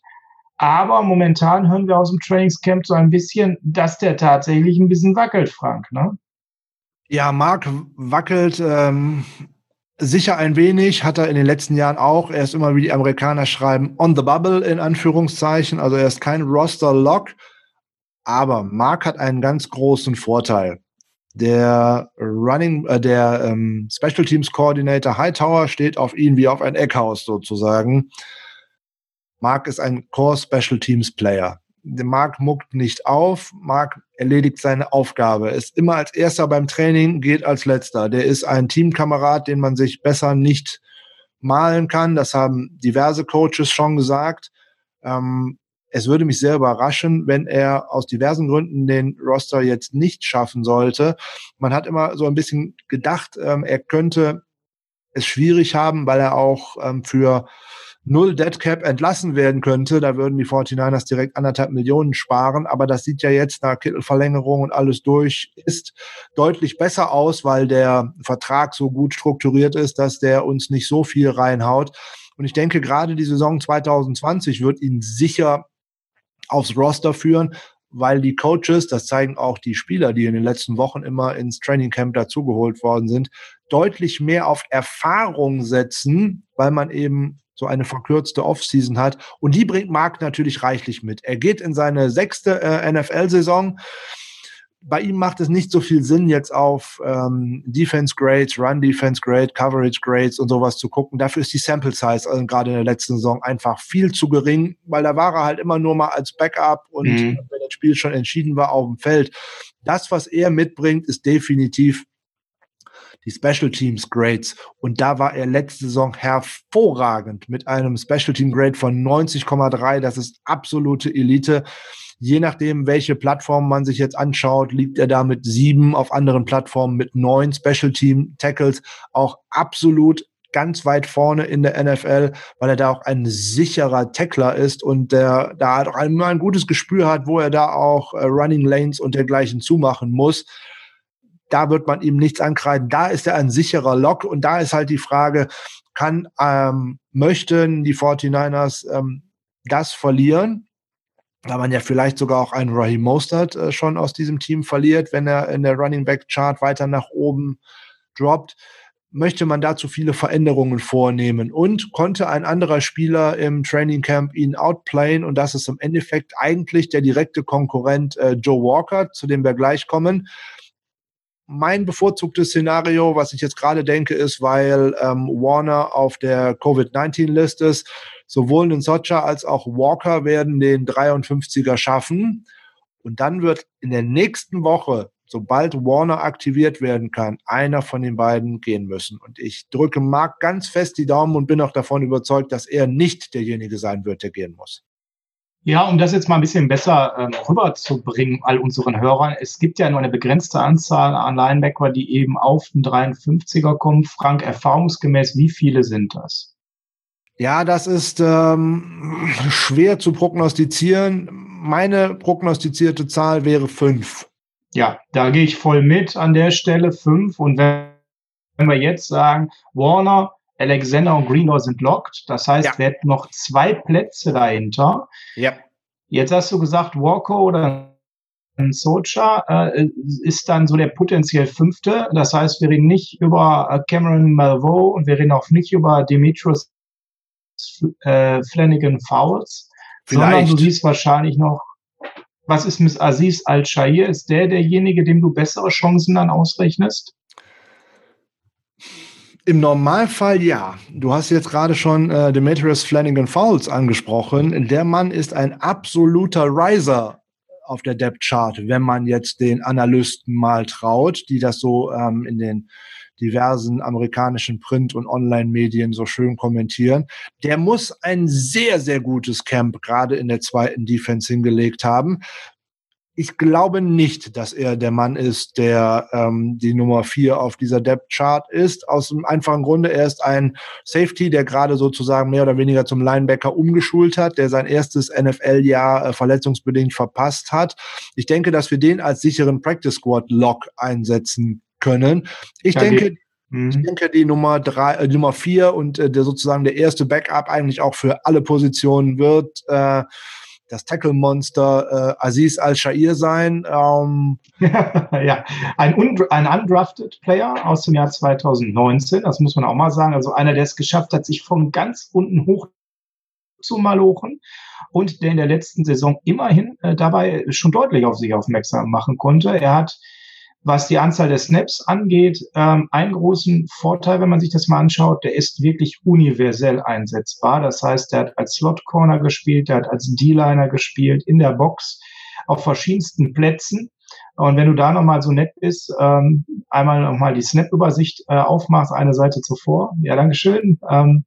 Aber momentan hören wir aus dem Trainingscamp so ein bisschen, dass der tatsächlich ein bisschen wackelt, Frank. Ne? Ja, Marc wackelt ähm, sicher ein wenig, hat er in den letzten Jahren auch. Er ist immer, wie die Amerikaner schreiben, on the bubble in Anführungszeichen. Also er ist kein Roster-Lock. Aber Marc hat einen ganz großen Vorteil. Der Running, äh, der ähm, Special Teams Coordinator Hightower steht auf ihn wie auf ein Eckhaus sozusagen. Mark ist ein Core Special Teams Player. Mark muckt nicht auf, Mark erledigt seine Aufgabe, ist immer als erster beim Training, geht als letzter. Der ist ein Teamkamerad, den man sich besser nicht malen kann. Das haben diverse Coaches schon gesagt. Ähm, es würde mich sehr überraschen, wenn er aus diversen Gründen den Roster jetzt nicht schaffen sollte. Man hat immer so ein bisschen gedacht, ähm, er könnte es schwierig haben, weil er auch ähm, für null Dead Cap entlassen werden könnte, da würden die 49ers direkt anderthalb Millionen sparen. Aber das sieht ja jetzt nach Kittelverlängerung und alles durch ist deutlich besser aus, weil der Vertrag so gut strukturiert ist, dass der uns nicht so viel reinhaut. Und ich denke, gerade die Saison 2020 wird ihn sicher aufs Roster führen, weil die Coaches, das zeigen auch die Spieler, die in den letzten Wochen immer ins Training Camp dazugeholt worden sind, deutlich mehr auf Erfahrung setzen, weil man eben so eine verkürzte Offseason hat. Und die bringt Mark natürlich reichlich mit. Er geht in seine sechste äh, NFL-Saison. Bei ihm macht es nicht so viel Sinn, jetzt auf ähm, Defense Grades, Run Defense Grade, Coverage Grades und sowas zu gucken. Dafür ist die Sample Size also gerade in der letzten Saison einfach viel zu gering, weil da war er halt immer nur mal als Backup und mhm. wenn das Spiel schon entschieden war auf dem Feld. Das, was er mitbringt, ist definitiv die Special Teams Grades. Und da war er letzte Saison hervorragend mit einem Special Team Grade von 90,3. Das ist absolute Elite. Je nachdem, welche Plattform man sich jetzt anschaut, liegt er da mit sieben, auf anderen Plattformen mit neun Special Team Tackles. Auch absolut ganz weit vorne in der NFL, weil er da auch ein sicherer Tackler ist und der da auch ein, ein gutes Gespür hat, wo er da auch äh, Running Lanes und dergleichen zumachen muss da wird man ihm nichts ankreiden. Da ist er ein sicherer Lock und da ist halt die Frage, kann, ähm, möchten die 49ers ähm, das verlieren? Da man ja vielleicht sogar auch einen Raheem Mostert äh, schon aus diesem Team verliert, wenn er in der Running Back Chart weiter nach oben droppt. Möchte man dazu viele Veränderungen vornehmen und konnte ein anderer Spieler im Training Camp ihn outplayen und das ist im Endeffekt eigentlich der direkte Konkurrent äh, Joe Walker, zu dem wir gleich kommen mein bevorzugtes Szenario, was ich jetzt gerade denke, ist, weil ähm, Warner auf der Covid-19-List ist, sowohl ein Socha als auch Walker werden den 53er schaffen. Und dann wird in der nächsten Woche, sobald Warner aktiviert werden kann, einer von den beiden gehen müssen. Und ich drücke Mark ganz fest die Daumen und bin auch davon überzeugt, dass er nicht derjenige sein wird, der gehen muss. Ja, um das jetzt mal ein bisschen besser ähm, rüberzubringen, all unseren Hörern. Es gibt ja nur eine begrenzte Anzahl an Linebacker, die eben auf den 53er kommen. Frank, erfahrungsgemäß, wie viele sind das? Ja, das ist ähm, schwer zu prognostizieren. Meine prognostizierte Zahl wäre fünf. Ja, da gehe ich voll mit an der Stelle fünf. Und wenn, wenn wir jetzt sagen, Warner, Alexander und Greenlaw sind locked. Das heißt, ja. wir hätten noch zwei Plätze dahinter. Ja. Jetzt hast du gesagt, Walker oder Socha äh, ist dann so der potenziell fünfte. Das heißt, wir reden nicht über äh, Cameron Malvo und wir reden auch nicht über Demetrius äh, Flanagan Fowles, Vielleicht. sondern du siehst wahrscheinlich noch, was ist mit Aziz Al-Shair? Ist der derjenige, dem du bessere Chancen dann ausrechnest? Im Normalfall ja. Du hast jetzt gerade schon äh, Demetrius Flanagan Fowles angesprochen. Der Mann ist ein absoluter Riser auf der Depth Chart, wenn man jetzt den Analysten mal traut, die das so ähm, in den diversen amerikanischen Print- und Online-Medien so schön kommentieren. Der muss ein sehr, sehr gutes Camp gerade in der zweiten Defense hingelegt haben, ich glaube nicht, dass er der Mann ist, der ähm, die Nummer vier auf dieser Depth Chart ist. Aus dem einfachen Grunde, er ist ein Safety, der gerade sozusagen mehr oder weniger zum Linebacker umgeschult hat, der sein erstes NFL-Jahr äh, verletzungsbedingt verpasst hat. Ich denke, dass wir den als sicheren Practice Squad Lock einsetzen können. Ich ja, denke, ich mhm. denke, die Nummer drei, äh, Nummer vier und äh, der sozusagen der erste Backup eigentlich auch für alle Positionen wird. Äh, das Tackle-Monster äh, Aziz Al-Shair sein. Ähm. ja, ein, ein undrafted Player aus dem Jahr 2019, das muss man auch mal sagen. Also einer, der es geschafft hat, sich von ganz unten hoch zu malochen und der in der letzten Saison immerhin äh, dabei schon deutlich auf sich aufmerksam machen konnte. Er hat was die Anzahl der Snaps angeht, ähm, einen großen Vorteil, wenn man sich das mal anschaut, der ist wirklich universell einsetzbar. Das heißt, der hat als Slot Corner gespielt, der hat als D-Liner gespielt, in der Box, auf verschiedensten Plätzen. Und wenn du da nochmal so nett bist, ähm, einmal nochmal die Snap-Übersicht äh, aufmachst, eine Seite zuvor. Ja, Dankeschön. Ähm,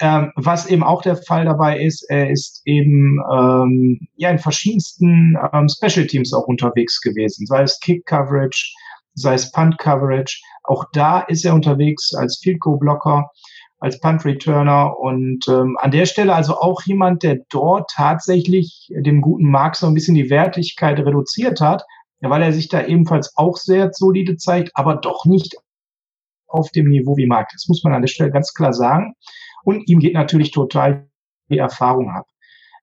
ähm, was eben auch der Fall dabei ist, er ist eben ähm, ja in verschiedensten ähm, Special Teams auch unterwegs gewesen, sei es Kick Coverage, sei es Punt Coverage. Auch da ist er unterwegs als Field Goal Blocker. als Punt Returner. Und ähm, an der Stelle also auch jemand, der dort tatsächlich dem guten Mark so ein bisschen die Wertigkeit reduziert hat, weil er sich da ebenfalls auch sehr solide zeigt, aber doch nicht auf dem Niveau wie Mark. Das muss man an der Stelle ganz klar sagen. Und ihm geht natürlich total die Erfahrung ab.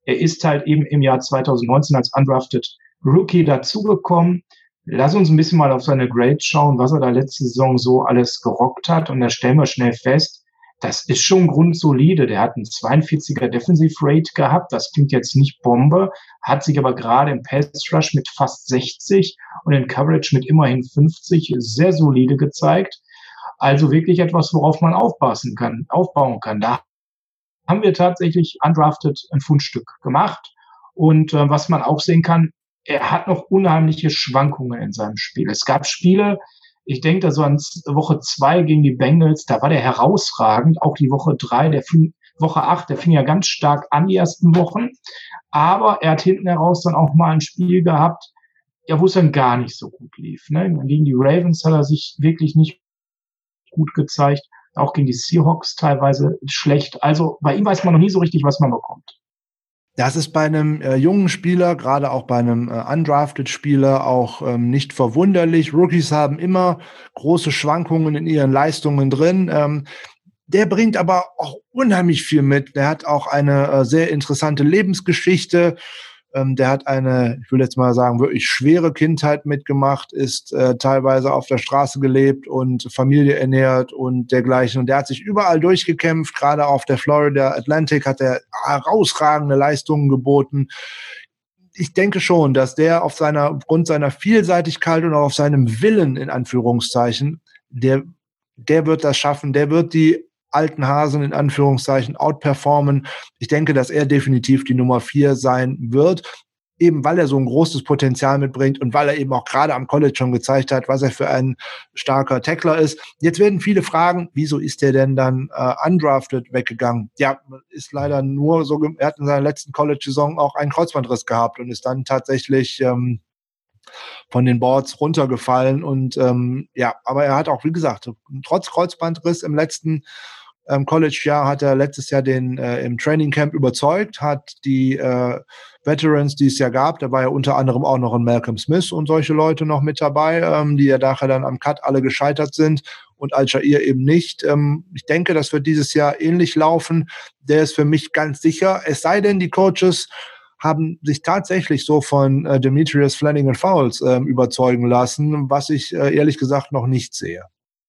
Er ist halt eben im Jahr 2019 als undrafted Rookie dazugekommen. Lass uns ein bisschen mal auf seine Grades schauen, was er da letzte Saison so alles gerockt hat. Und da stellen wir schnell fest, das ist schon grundsolide. Der hat einen 42er Defensive Rate gehabt. Das klingt jetzt nicht Bombe, hat sich aber gerade im Pass Rush mit fast 60 und in Coverage mit immerhin 50 sehr solide gezeigt. Also wirklich etwas, worauf man aufpassen kann, aufbauen kann. Da haben wir tatsächlich undrafted ein Fundstück gemacht. Und äh, was man auch sehen kann, er hat noch unheimliche Schwankungen in seinem Spiel. Es gab Spiele, ich denke da so an Woche zwei gegen die Bengals, da war der herausragend. Auch die Woche drei, der fing, Woche acht, der fing ja ganz stark an die ersten Wochen. Aber er hat hinten heraus dann auch mal ein Spiel gehabt, ja, wo es dann gar nicht so gut lief. Ne? Gegen die Ravens hat er sich wirklich nicht gut gezeigt. Auch gegen die Seahawks teilweise schlecht. Also bei ihm weiß man noch nie so richtig, was man bekommt. Das ist bei einem äh, jungen Spieler, gerade auch bei einem äh, undrafted Spieler, auch ähm, nicht verwunderlich. Rookies haben immer große Schwankungen in ihren Leistungen drin. Ähm, der bringt aber auch unheimlich viel mit. Der hat auch eine äh, sehr interessante Lebensgeschichte. Ähm, der hat eine, ich will jetzt mal sagen, wirklich schwere Kindheit mitgemacht, ist äh, teilweise auf der Straße gelebt und Familie ernährt und dergleichen. Und der hat sich überall durchgekämpft, gerade auf der Florida Atlantic hat er herausragende Leistungen geboten ich denke schon, dass der auf seiner, aufgrund seiner Vielseitigkeit und auch auf seinem Willen, in Anführungszeichen, der, der wird das schaffen, der wird die alten Hasen in Anführungszeichen outperformen. Ich denke, dass er definitiv die Nummer vier sein wird eben weil er so ein großes Potenzial mitbringt und weil er eben auch gerade am College schon gezeigt hat, was er für ein starker Tackler ist. Jetzt werden viele fragen, wieso ist er denn dann äh, undrafted weggegangen? Ja, ist leider nur so, er hat in seiner letzten College-Saison auch einen Kreuzbandriss gehabt und ist dann tatsächlich ähm, von den Boards runtergefallen und ähm, ja, aber er hat auch, wie gesagt, trotz Kreuzbandriss im letzten ähm, College-Jahr hat er letztes Jahr den äh, im Training Camp überzeugt, hat die äh, Veterans, die es ja gab, da war ja unter anderem auch noch ein Malcolm Smith und solche Leute noch mit dabei, ähm, die ja nachher dann am Cut alle gescheitert sind und Al-Shair eben nicht. Ähm, ich denke, das wird dieses Jahr ähnlich laufen. Der ist für mich ganz sicher. Es sei denn, die Coaches haben sich tatsächlich so von äh, Demetrius Flanagan Fowles äh, überzeugen lassen, was ich äh, ehrlich gesagt noch nicht sehe.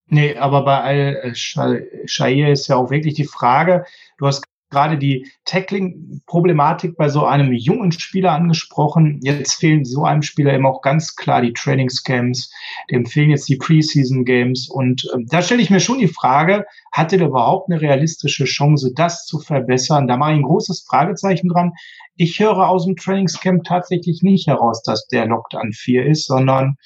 Nee, aber bei Al-Shair ist ja auch wirklich die Frage, du hast gerade die Tackling-Problematik bei so einem jungen Spieler angesprochen. Jetzt fehlen so einem Spieler eben auch ganz klar die Trainingscamps, dem fehlen jetzt die Preseason-Games. Und äh, da stelle ich mir schon die Frage, hatte der überhaupt eine realistische Chance, das zu verbessern? Da mache ich ein großes Fragezeichen dran. Ich höre aus dem Trainingscamp tatsächlich nicht heraus, dass der Locked an 4 ist, sondern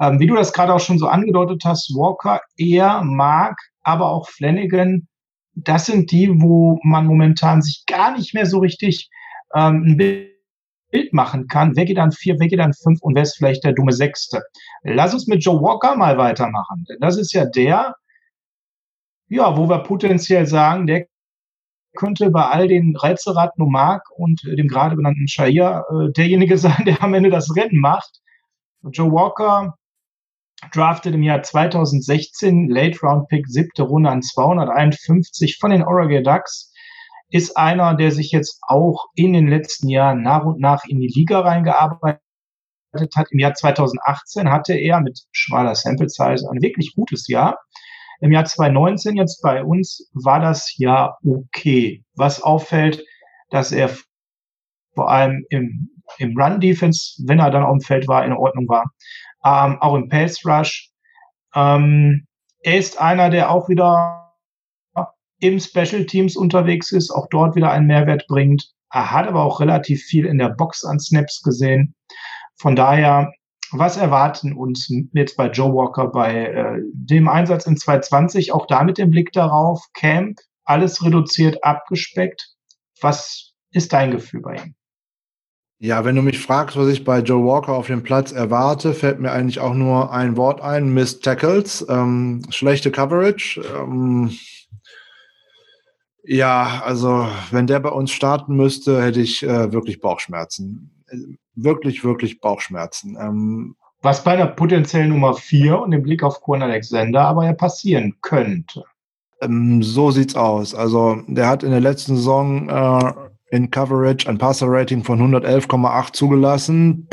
ähm, wie du das gerade auch schon so angedeutet hast, Walker eher Mark, aber auch Flanagan, das sind die, wo man momentan sich gar nicht mehr so richtig ähm, ein Bild machen kann. Wer geht dann vier, wer geht dann fünf und wer ist vielleicht der dumme Sechste? Lass uns mit Joe Walker mal weitermachen. Denn das ist ja der, ja, wo wir potenziell sagen, der könnte bei all den Rätselraten um Mark und dem gerade benannten Shahir äh, derjenige sein, der am Ende das Rennen macht. Joe Walker drafted im Jahr 2016, Late Round Pick, siebte Runde an 251 von den Oregon Ducks, ist einer, der sich jetzt auch in den letzten Jahren nach und nach in die Liga reingearbeitet hat. Im Jahr 2018 hatte er mit schmaler Sample Size ein wirklich gutes Jahr. Im Jahr 2019 jetzt bei uns war das Jahr okay. Was auffällt, dass er vor allem im, im Run-Defense, wenn er dann auf dem Feld war, in Ordnung war ähm, auch im Pace Rush. Ähm, er ist einer, der auch wieder im Special Teams unterwegs ist, auch dort wieder einen Mehrwert bringt. Er hat aber auch relativ viel in der Box an Snaps gesehen. Von daher, was erwarten uns jetzt bei Joe Walker bei äh, dem Einsatz in 2020? Auch da mit dem Blick darauf, Camp, alles reduziert, abgespeckt. Was ist dein Gefühl bei ihm? Ja, wenn du mich fragst, was ich bei Joe Walker auf dem Platz erwarte, fällt mir eigentlich auch nur ein Wort ein, Miss Tackles, ähm, schlechte Coverage. Ähm, Ja, also wenn der bei uns starten müsste, hätte ich äh, wirklich Bauchschmerzen. Wirklich, wirklich Bauchschmerzen. Ähm, Was bei der potenziellen Nummer 4 und dem Blick auf Quan Alexander aber ja passieren könnte. Ähm, so sieht's aus. Also der hat in der letzten Saison äh, in Coverage ein Passer-Rating von 111,8 zugelassen.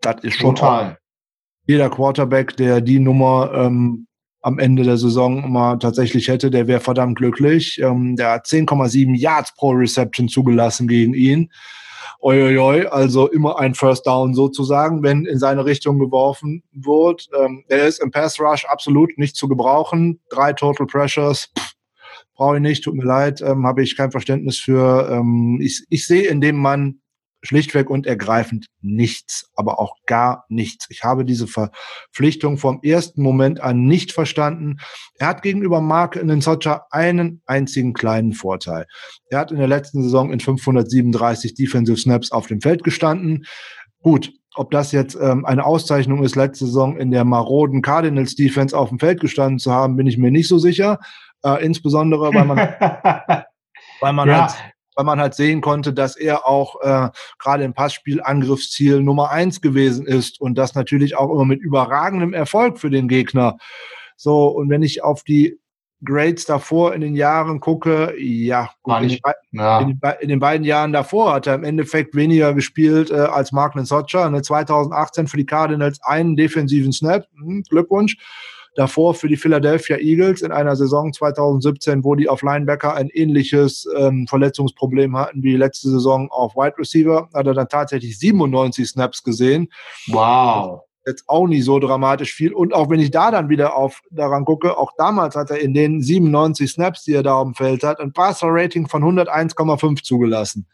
Das ist schon Total. jeder Quarterback, der die Nummer ähm, am Ende der Saison mal tatsächlich hätte, der wäre verdammt glücklich. Ähm, der hat 10,7 Yards pro Reception zugelassen gegen ihn. Uiuiui, also immer ein First Down sozusagen, wenn in seine Richtung geworfen wird. Ähm, er ist im Pass Rush absolut nicht zu gebrauchen. Drei Total Pressures, brauche ich nicht, tut mir leid, ähm, habe ich kein Verständnis für. Ähm, ich, ich sehe in dem Mann schlichtweg und ergreifend nichts, aber auch gar nichts. Ich habe diese Verpflichtung vom ersten Moment an nicht verstanden. Er hat gegenüber Mark in den Socha einen einzigen kleinen Vorteil. Er hat in der letzten Saison in 537 Defensive Snaps auf dem Feld gestanden. Gut, ob das jetzt ähm, eine Auszeichnung ist, letzte Saison in der maroden Cardinals Defense auf dem Feld gestanden zu haben, bin ich mir nicht so sicher. Äh, insbesondere, weil man, weil man ja. halt weil man halt sehen konnte, dass er auch äh, gerade im Passspiel Angriffsziel Nummer eins gewesen ist und das natürlich auch immer mit überragendem Erfolg für den Gegner. So, und wenn ich auf die Grades davor in den Jahren gucke, ja, gut, in, den ja. in, in, den, beiden Jahren davor hat er im Endeffekt weniger gespielt äh, als Marklin Socher. Ne, 2018 für die Cardinals einen defensiven Snap. Hm, Glückwunsch davor für die Philadelphia Eagles in einer Saison 2017, wo die auf Linebacker ein ähnliches ähm, Verletzungsproblem hatten wie letzte Saison auf Wide Receiver, hat er dann tatsächlich 97 Snaps gesehen. Wow. Jetzt auch nicht so dramatisch viel. Und auch wenn ich da dann wieder auf daran gucke, auch damals hat er in den 97 Snaps, die er da auf dem Feld hat, ein Passer-Rating von 101,5 zugelassen.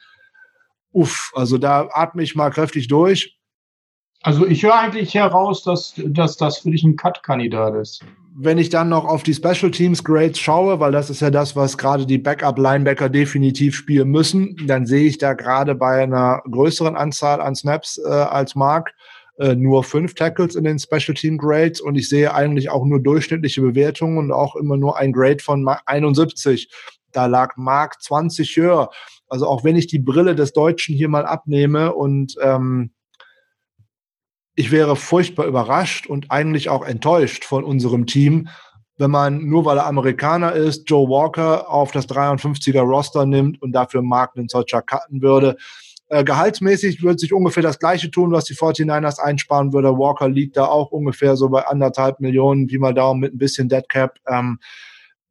Uff, also da atme ich mal kräftig durch. Also ich höre eigentlich heraus, dass, dass das für dich ein Cut-Kandidat ist. Wenn ich dann noch auf die Special Teams Grades schaue, weil das ist ja das, was gerade die Backup-Linebacker definitiv spielen müssen, dann sehe ich da gerade bei einer größeren Anzahl an Snaps äh, als Mark äh, nur fünf Tackles in den Special Team Grades und ich sehe eigentlich auch nur durchschnittliche Bewertungen und auch immer nur ein Grade von 71. Da lag Mark 20 höher. Also auch wenn ich die Brille des Deutschen hier mal abnehme und ähm, ich wäre furchtbar überrascht und eigentlich auch enttäuscht von unserem Team, wenn man nur weil er Amerikaner ist, Joe Walker auf das 53er Roster nimmt und dafür Mark einen solcher cutten würde. Äh, gehaltsmäßig würde sich ungefähr das gleiche tun, was die 49ers einsparen würde. Walker liegt da auch ungefähr so bei anderthalb Millionen, wie mal Daumen mit ein bisschen Dead Cap. Ähm,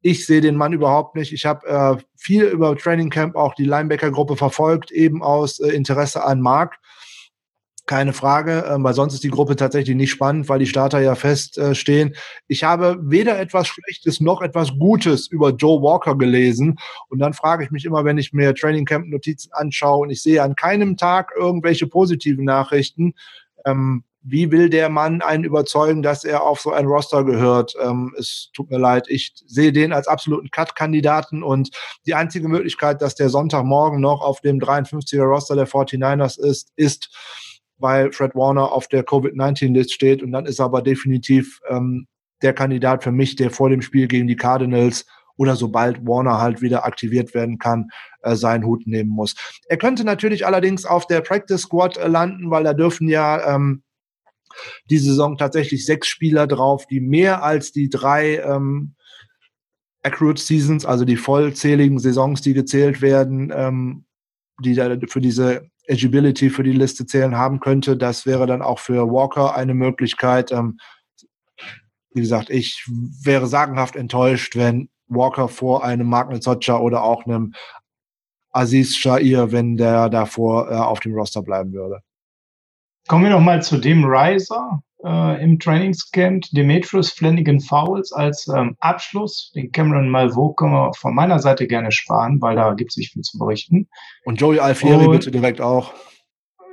ich sehe den Mann überhaupt nicht. Ich habe äh, viel über Training Camp auch die Linebacker-Gruppe verfolgt, eben aus äh, Interesse an Mark keine Frage, äh, weil sonst ist die Gruppe tatsächlich nicht spannend, weil die Starter ja feststehen. Äh, ich habe weder etwas Schlechtes noch etwas Gutes über Joe Walker gelesen. Und dann frage ich mich immer, wenn ich mir Training Camp Notizen anschaue und ich sehe an keinem Tag irgendwelche positiven Nachrichten, ähm, wie will der Mann einen überzeugen, dass er auf so ein Roster gehört? Ähm, es tut mir leid, ich sehe den als absoluten Cut-Kandidaten und die einzige Möglichkeit, dass der Sonntagmorgen noch auf dem 53er Roster der 49ers ist, ist, weil Fred Warner auf der Covid-19-List steht. Und dann ist er aber definitiv ähm, der Kandidat für mich, der vor dem Spiel gegen die Cardinals oder sobald Warner halt wieder aktiviert werden kann, äh, seinen Hut nehmen muss. Er könnte natürlich allerdings auf der Practice Squad äh, landen, weil da dürfen ja ähm, die Saison tatsächlich sechs Spieler drauf, die mehr als die drei ähm, Accrued Seasons, also die vollzähligen Saisons, die gezählt werden, ähm, die da für diese Agility für die Liste zählen haben könnte. Das wäre dann auch für Walker eine Möglichkeit. Ähm, wie gesagt, ich wäre sagenhaft enttäuscht, wenn Walker vor einem Magnet Socha oder auch einem Aziz Shair, wenn der davor äh, auf dem Roster bleiben würde. Kommen wir noch mal zu dem Riser äh, im Trainingscamp. Demetrius Flanagan Fowles als ähm, Abschluss. Den Cameron Malvo können wir von meiner Seite gerne sparen, weil da gibt es nicht viel zu berichten. Und Joey Alfieri bitte direkt auch.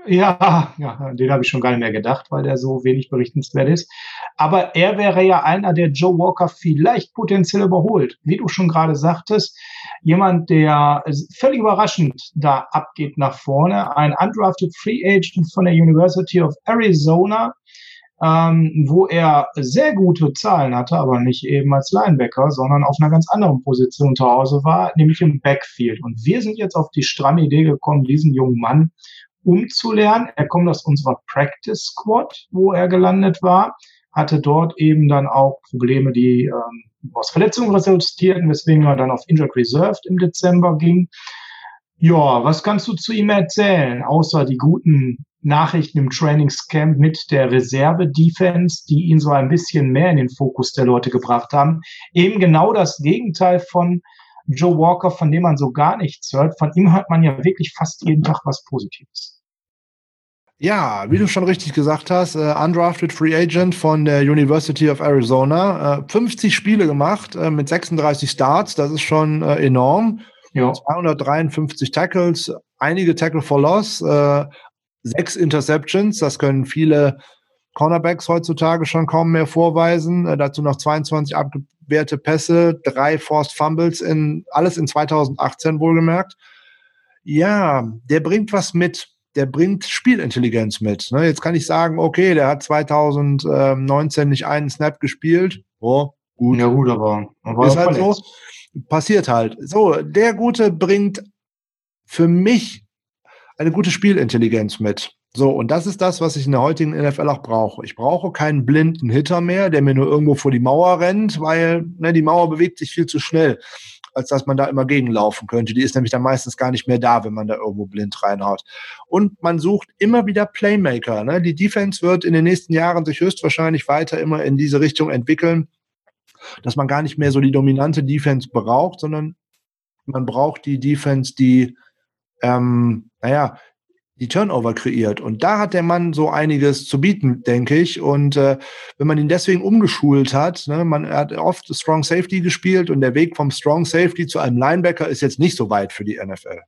Ja, ja, den habe ich schon gar nicht mehr gedacht, weil der so wenig berichtenswert ist. Aber er wäre ja einer, der Joe Walker vielleicht potenziell überholt. Wie du schon gerade sagtest, jemand, der völlig überraschend da abgeht nach vorne. Ein undrafted Free Agent von der University of Arizona, ähm, wo er sehr gute Zahlen hatte, aber nicht eben als Linebacker, sondern auf einer ganz anderen Position zu Hause war, nämlich im Backfield. Und wir sind jetzt auf die stramme Idee gekommen, diesen jungen Mann umzulernen. Er kommt aus unserer Practice Squad, wo er gelandet war, hatte dort eben dann auch Probleme, die ähm, aus Verletzungen resultierten, weswegen er dann auf Injured Reserved im Dezember ging. Ja, was kannst du zu ihm erzählen, außer die guten Nachrichten im Trainingscamp mit der Reserve-Defense, die ihn so ein bisschen mehr in den Fokus der Leute gebracht haben? Eben genau das Gegenteil von Joe Walker, von dem man so gar nichts hört. Von ihm hört man ja wirklich fast jeden Tag was Positives. Ja, wie du schon richtig gesagt hast, uh, undrafted Free Agent von der University of Arizona. Äh, 50 Spiele gemacht uh, mit 36 Starts, das ist schon enorm. Ja. 253 Tackles, einige Tackle for Loss, äh, sechs Interceptions, das können viele Cornerbacks heutzutage schon kaum mehr vorweisen. Äh, dazu noch 22 abgewehrte Pässe, drei Forced Fumbles, in, alles in 2018 wohlgemerkt. Ja, der bringt was mit. Der bringt Spielintelligenz mit. Ne? Jetzt kann ich sagen, okay, der hat 2019 nicht einen Snap gespielt. Oh, gut. Ja, gut, aber, aber ist halt so passiert halt. So, der Gute bringt für mich eine gute Spielintelligenz mit. So, und das ist das, was ich in der heutigen NFL auch brauche. Ich brauche keinen blinden Hitter mehr, der mir nur irgendwo vor die Mauer rennt, weil ne, die Mauer bewegt sich viel zu schnell, als dass man da immer gegenlaufen könnte. Die ist nämlich dann meistens gar nicht mehr da, wenn man da irgendwo blind reinhaut. Und man sucht immer wieder Playmaker. Ne? Die Defense wird in den nächsten Jahren sich höchstwahrscheinlich weiter immer in diese Richtung entwickeln dass man gar nicht mehr so die dominante Defense braucht, sondern man braucht die Defense, die, ähm, naja, die Turnover kreiert. Und da hat der Mann so einiges zu bieten, denke ich. Und äh, wenn man ihn deswegen umgeschult hat, ne, man hat oft Strong Safety gespielt und der Weg vom Strong Safety zu einem Linebacker ist jetzt nicht so weit für die NFL.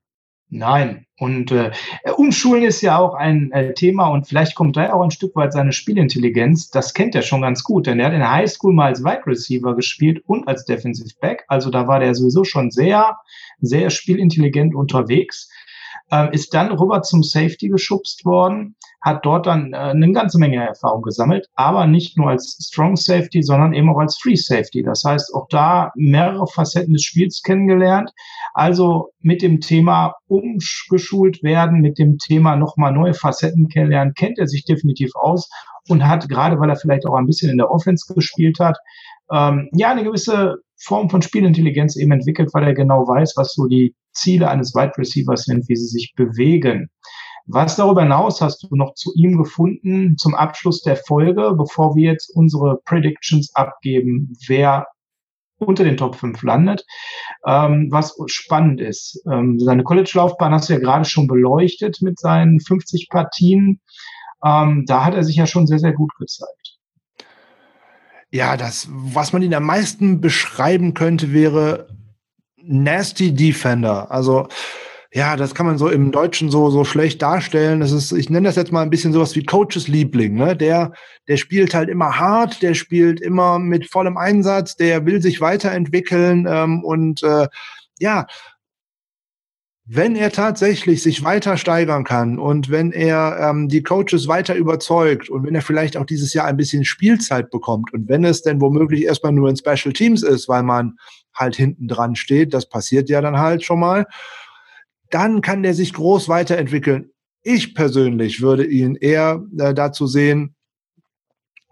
Nein. Und äh, Umschulen ist ja auch ein äh, Thema und vielleicht kommt da auch ein Stück weit seine Spielintelligenz. Das kennt er schon ganz gut, denn er hat in der Highschool mal als Wide Receiver gespielt und als Defensive Back. Also da war der sowieso schon sehr, sehr spielintelligent unterwegs ist dann rüber zum Safety geschubst worden, hat dort dann äh, eine ganze Menge Erfahrung gesammelt, aber nicht nur als Strong Safety, sondern eben auch als Free Safety. Das heißt, auch da mehrere Facetten des Spiels kennengelernt. Also mit dem Thema umgeschult werden, mit dem Thema nochmal neue Facetten kennenlernen, kennt er sich definitiv aus und hat, gerade weil er vielleicht auch ein bisschen in der Offense gespielt hat, ähm, ja, eine gewisse Form von Spielintelligenz eben entwickelt, weil er genau weiß, was so die Ziele eines Wide Receivers sind, wie sie sich bewegen. Was darüber hinaus hast du noch zu ihm gefunden zum Abschluss der Folge, bevor wir jetzt unsere Predictions abgeben, wer unter den Top 5 landet. Ähm, was spannend ist, ähm, seine College-Laufbahn hast du ja gerade schon beleuchtet mit seinen 50 Partien. Ähm, da hat er sich ja schon sehr, sehr gut gezeigt. Ja, das, was man ihn am meisten beschreiben könnte, wäre Nasty Defender. Also ja, das kann man so im Deutschen so so schlecht darstellen. Das ist, ich nenne das jetzt mal ein bisschen sowas wie Coaches Liebling. Ne? Der der spielt halt immer hart, der spielt immer mit vollem Einsatz, der will sich weiterentwickeln ähm, und äh, ja, wenn er tatsächlich sich weiter steigern kann und wenn er ähm, die Coaches weiter überzeugt und wenn er vielleicht auch dieses Jahr ein bisschen Spielzeit bekommt und wenn es denn womöglich erstmal nur in Special Teams ist, weil man halt hinten dran steht, das passiert ja dann halt schon mal, dann kann der sich groß weiterentwickeln. Ich persönlich würde ihn eher äh, dazu sehen,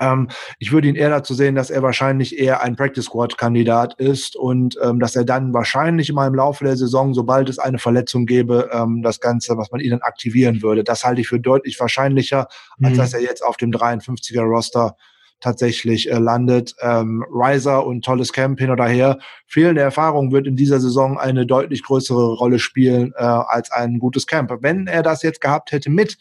ähm, ich würde ihn eher dazu sehen, dass er wahrscheinlich eher ein Practice Squad Kandidat ist und ähm, dass er dann wahrscheinlich mal im Laufe der Saison, sobald es eine Verletzung gäbe, ähm, das Ganze, was man ihn dann aktivieren würde. Das halte ich für deutlich wahrscheinlicher, mhm. als dass er jetzt auf dem 53er Roster tatsächlich äh, landet. Ähm, Riser und tolles Camp hin oder her. Fehlende Erfahrung wird in dieser Saison eine deutlich größere Rolle spielen äh, als ein gutes Camp. Wenn er das jetzt gehabt hätte mit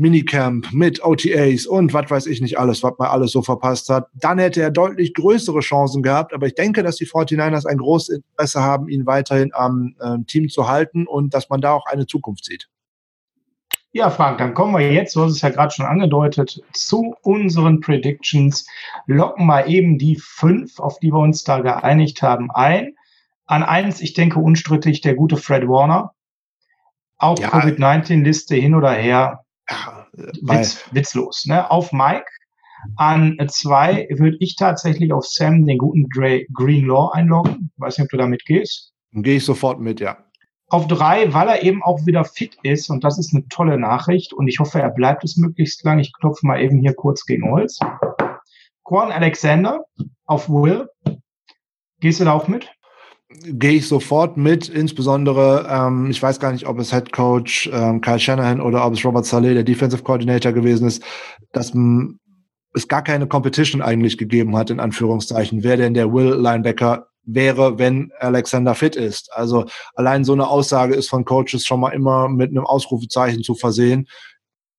Minicamp mit OTAs und was weiß ich nicht alles, was man alles so verpasst hat, dann hätte er deutlich größere Chancen gehabt. Aber ich denke, dass die 49ers ein großes Interesse haben, ihn weiterhin am äh, Team zu halten und dass man da auch eine Zukunft sieht. Ja, Frank, dann kommen wir jetzt, du hast es ja gerade schon angedeutet, zu unseren Predictions. Locken mal eben die fünf, auf die wir uns da geeinigt haben, ein. An eins, ich denke unstrittig, der gute Fred Warner. Auch ja. Covid-19-Liste hin oder her, Witz, witzlos. Ne? Auf Mike An zwei würde ich tatsächlich auf Sam, den guten Dre Greenlaw, einloggen. Weiß nicht, ob du damit gehst. Gehe ich sofort mit, ja. Auf drei, weil er eben auch wieder fit ist und das ist eine tolle Nachricht und ich hoffe, er bleibt es möglichst lang. Ich klopfe mal eben hier kurz gegen Holz. Quan Alexander auf Will. Gehst du da auch mit? Gehe ich sofort mit, insbesondere, ähm, ich weiß gar nicht, ob es Head Coach ähm, Kyle Shanahan oder ob es Robert Saleh, der Defensive Coordinator gewesen ist, dass es gar keine Competition eigentlich gegeben hat, in Anführungszeichen, wer denn der Will Linebacker wäre, wenn Alexander fit ist. Also allein so eine Aussage ist von Coaches schon mal immer mit einem Ausrufezeichen zu versehen.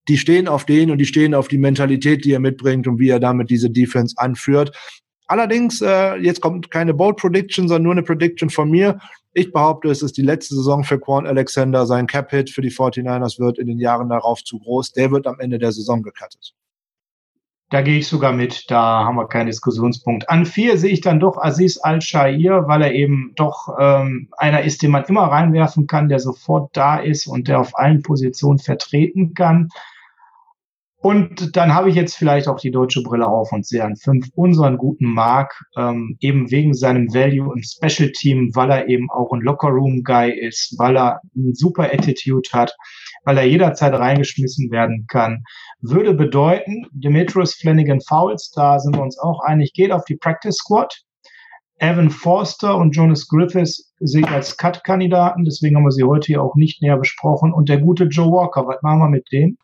Die stehen auf den und die stehen auf die Mentalität, die er mitbringt und wie er damit diese Defense anführt. Allerdings, äh, jetzt kommt keine Bold Prediction, sondern nur eine Prediction von mir. Ich behaupte, es ist die letzte Saison für Quan Alexander. Sein Cap-Hit für die 49ers wird in den Jahren darauf zu groß. Der wird am Ende der Saison gecuttet. Da gehe ich sogar mit, da haben wir keinen Diskussionspunkt. An vier sehe ich dann doch Aziz Al-Shair, weil er eben doch ähm, einer ist, den man immer reinwerfen kann, der sofort da ist und der auf allen Positionen vertreten kann. Und dann habe ich jetzt vielleicht auch die deutsche Brille auf und sehe an fünf unseren guten Mark, ähm, eben wegen seinem Value im Special Team, weil er eben auch ein Locker-Room-Guy ist, weil er ein super Attitude hat, weil er jederzeit reingeschmissen werden kann würde bedeuten, Demetrius Flanagan Fouls, da sind wir uns auch einig, geht auf die Practice Squad. Evan Forster und Jonas Griffiths sehe ich als Cut-Kandidaten, deswegen haben wir sie heute hier auch nicht näher besprochen. Und der gute Joe Walker, was machen wir mit dem?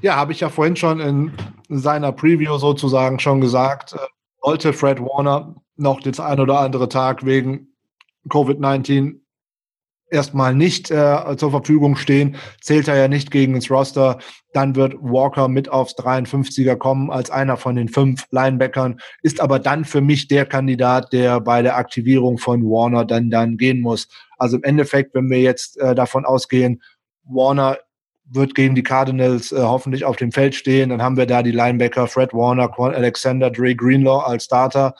Ja, habe ich ja vorhin schon in seiner Preview sozusagen schon gesagt, äh, sollte Fred Warner noch den ein oder andere Tag wegen Covid-19 erstmal nicht äh, zur Verfügung stehen, zählt er ja nicht gegen ins Roster. Dann wird Walker mit aufs 53er kommen als einer von den fünf Linebackern, ist aber dann für mich der Kandidat, der bei der Aktivierung von Warner dann, dann gehen muss. Also im Endeffekt, wenn wir jetzt äh, davon ausgehen, Warner wird gegen die Cardinals äh, hoffentlich auf dem Feld stehen, dann haben wir da die Linebacker Fred Warner, Quan Alexander, Dre Greenlaw als Starter,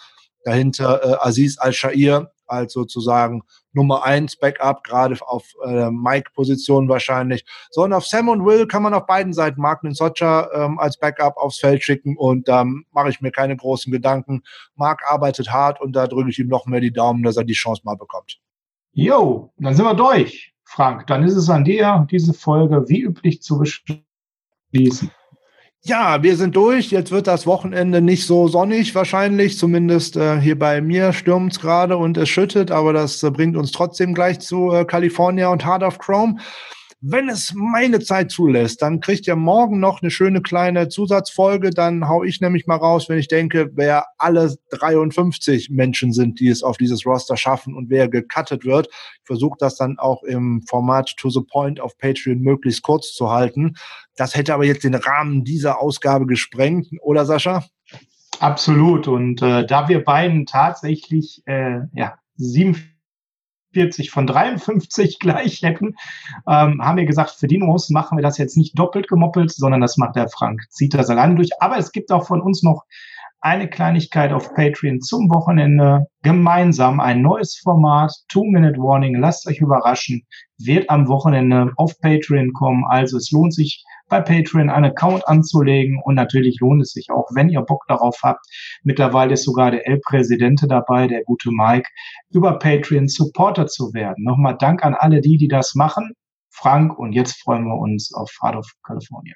dahinter äh, Aziz Al-Shair als sozusagen Nummer eins Backup, gerade auf äh, Mike-Position wahrscheinlich. So, auf Sam und Will kann man auf beiden Seiten Mark Socha ähm, als Backup aufs Feld schicken und da ähm, mache ich mir keine großen Gedanken. Mark arbeitet hart und da drücke ich ihm noch mehr die Daumen, dass er die Chance mal bekommt. Jo, dann sind wir durch, Frank. Dann ist es an dir, diese Folge wie üblich zu beschließen. Ja, wir sind durch. Jetzt wird das Wochenende nicht so sonnig wahrscheinlich. Zumindest äh, hier bei mir stürmt es gerade und es schüttet, aber das äh, bringt uns trotzdem gleich zu äh, California und Heart of Chrome. Wenn es meine Zeit zulässt, dann kriegt ihr morgen noch eine schöne kleine Zusatzfolge. Dann hau ich nämlich mal raus, wenn ich denke, wer alle 53 Menschen sind, die es auf dieses Roster schaffen und wer gecuttet wird. Ich versuche das dann auch im Format To the Point auf Patreon möglichst kurz zu halten. Das hätte aber jetzt den Rahmen dieser Ausgabe gesprengt, oder Sascha? Absolut. Und äh, da wir beiden tatsächlich äh, ja, sieben 40 von 53 gleich hätten, ähm, haben wir gesagt, für Dinos machen wir das jetzt nicht doppelt gemoppelt, sondern das macht der Frank. Zieht das allein durch. Aber es gibt auch von uns noch eine Kleinigkeit auf Patreon zum Wochenende. Gemeinsam ein neues Format, Two-Minute Warning. Lasst euch überraschen. Wird am Wochenende auf Patreon kommen. Also es lohnt sich, bei Patreon einen Account anzulegen. Und natürlich lohnt es sich auch, wenn ihr Bock darauf habt. Mittlerweile ist sogar der El-Präsidente dabei, der gute Mike, über Patreon Supporter zu werden. Nochmal Dank an alle die, die das machen. Frank, und jetzt freuen wir uns auf Heart of California.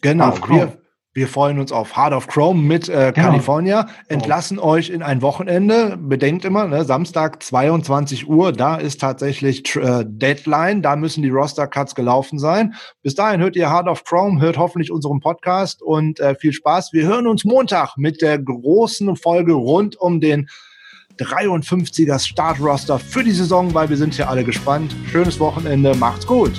Genau, wir, wir freuen uns auf Heart of Chrome mit äh, genau. California, entlassen oh. euch in ein Wochenende. Bedenkt immer, ne, Samstag 22 Uhr, da ist tatsächlich äh, Deadline, da müssen die Roster-Cuts gelaufen sein. Bis dahin hört ihr Heart of Chrome, hört hoffentlich unseren Podcast und äh, viel Spaß. Wir hören uns Montag mit der großen Folge rund um den 53er Start-Roster für die Saison, weil wir sind hier alle gespannt. Schönes Wochenende, macht's gut.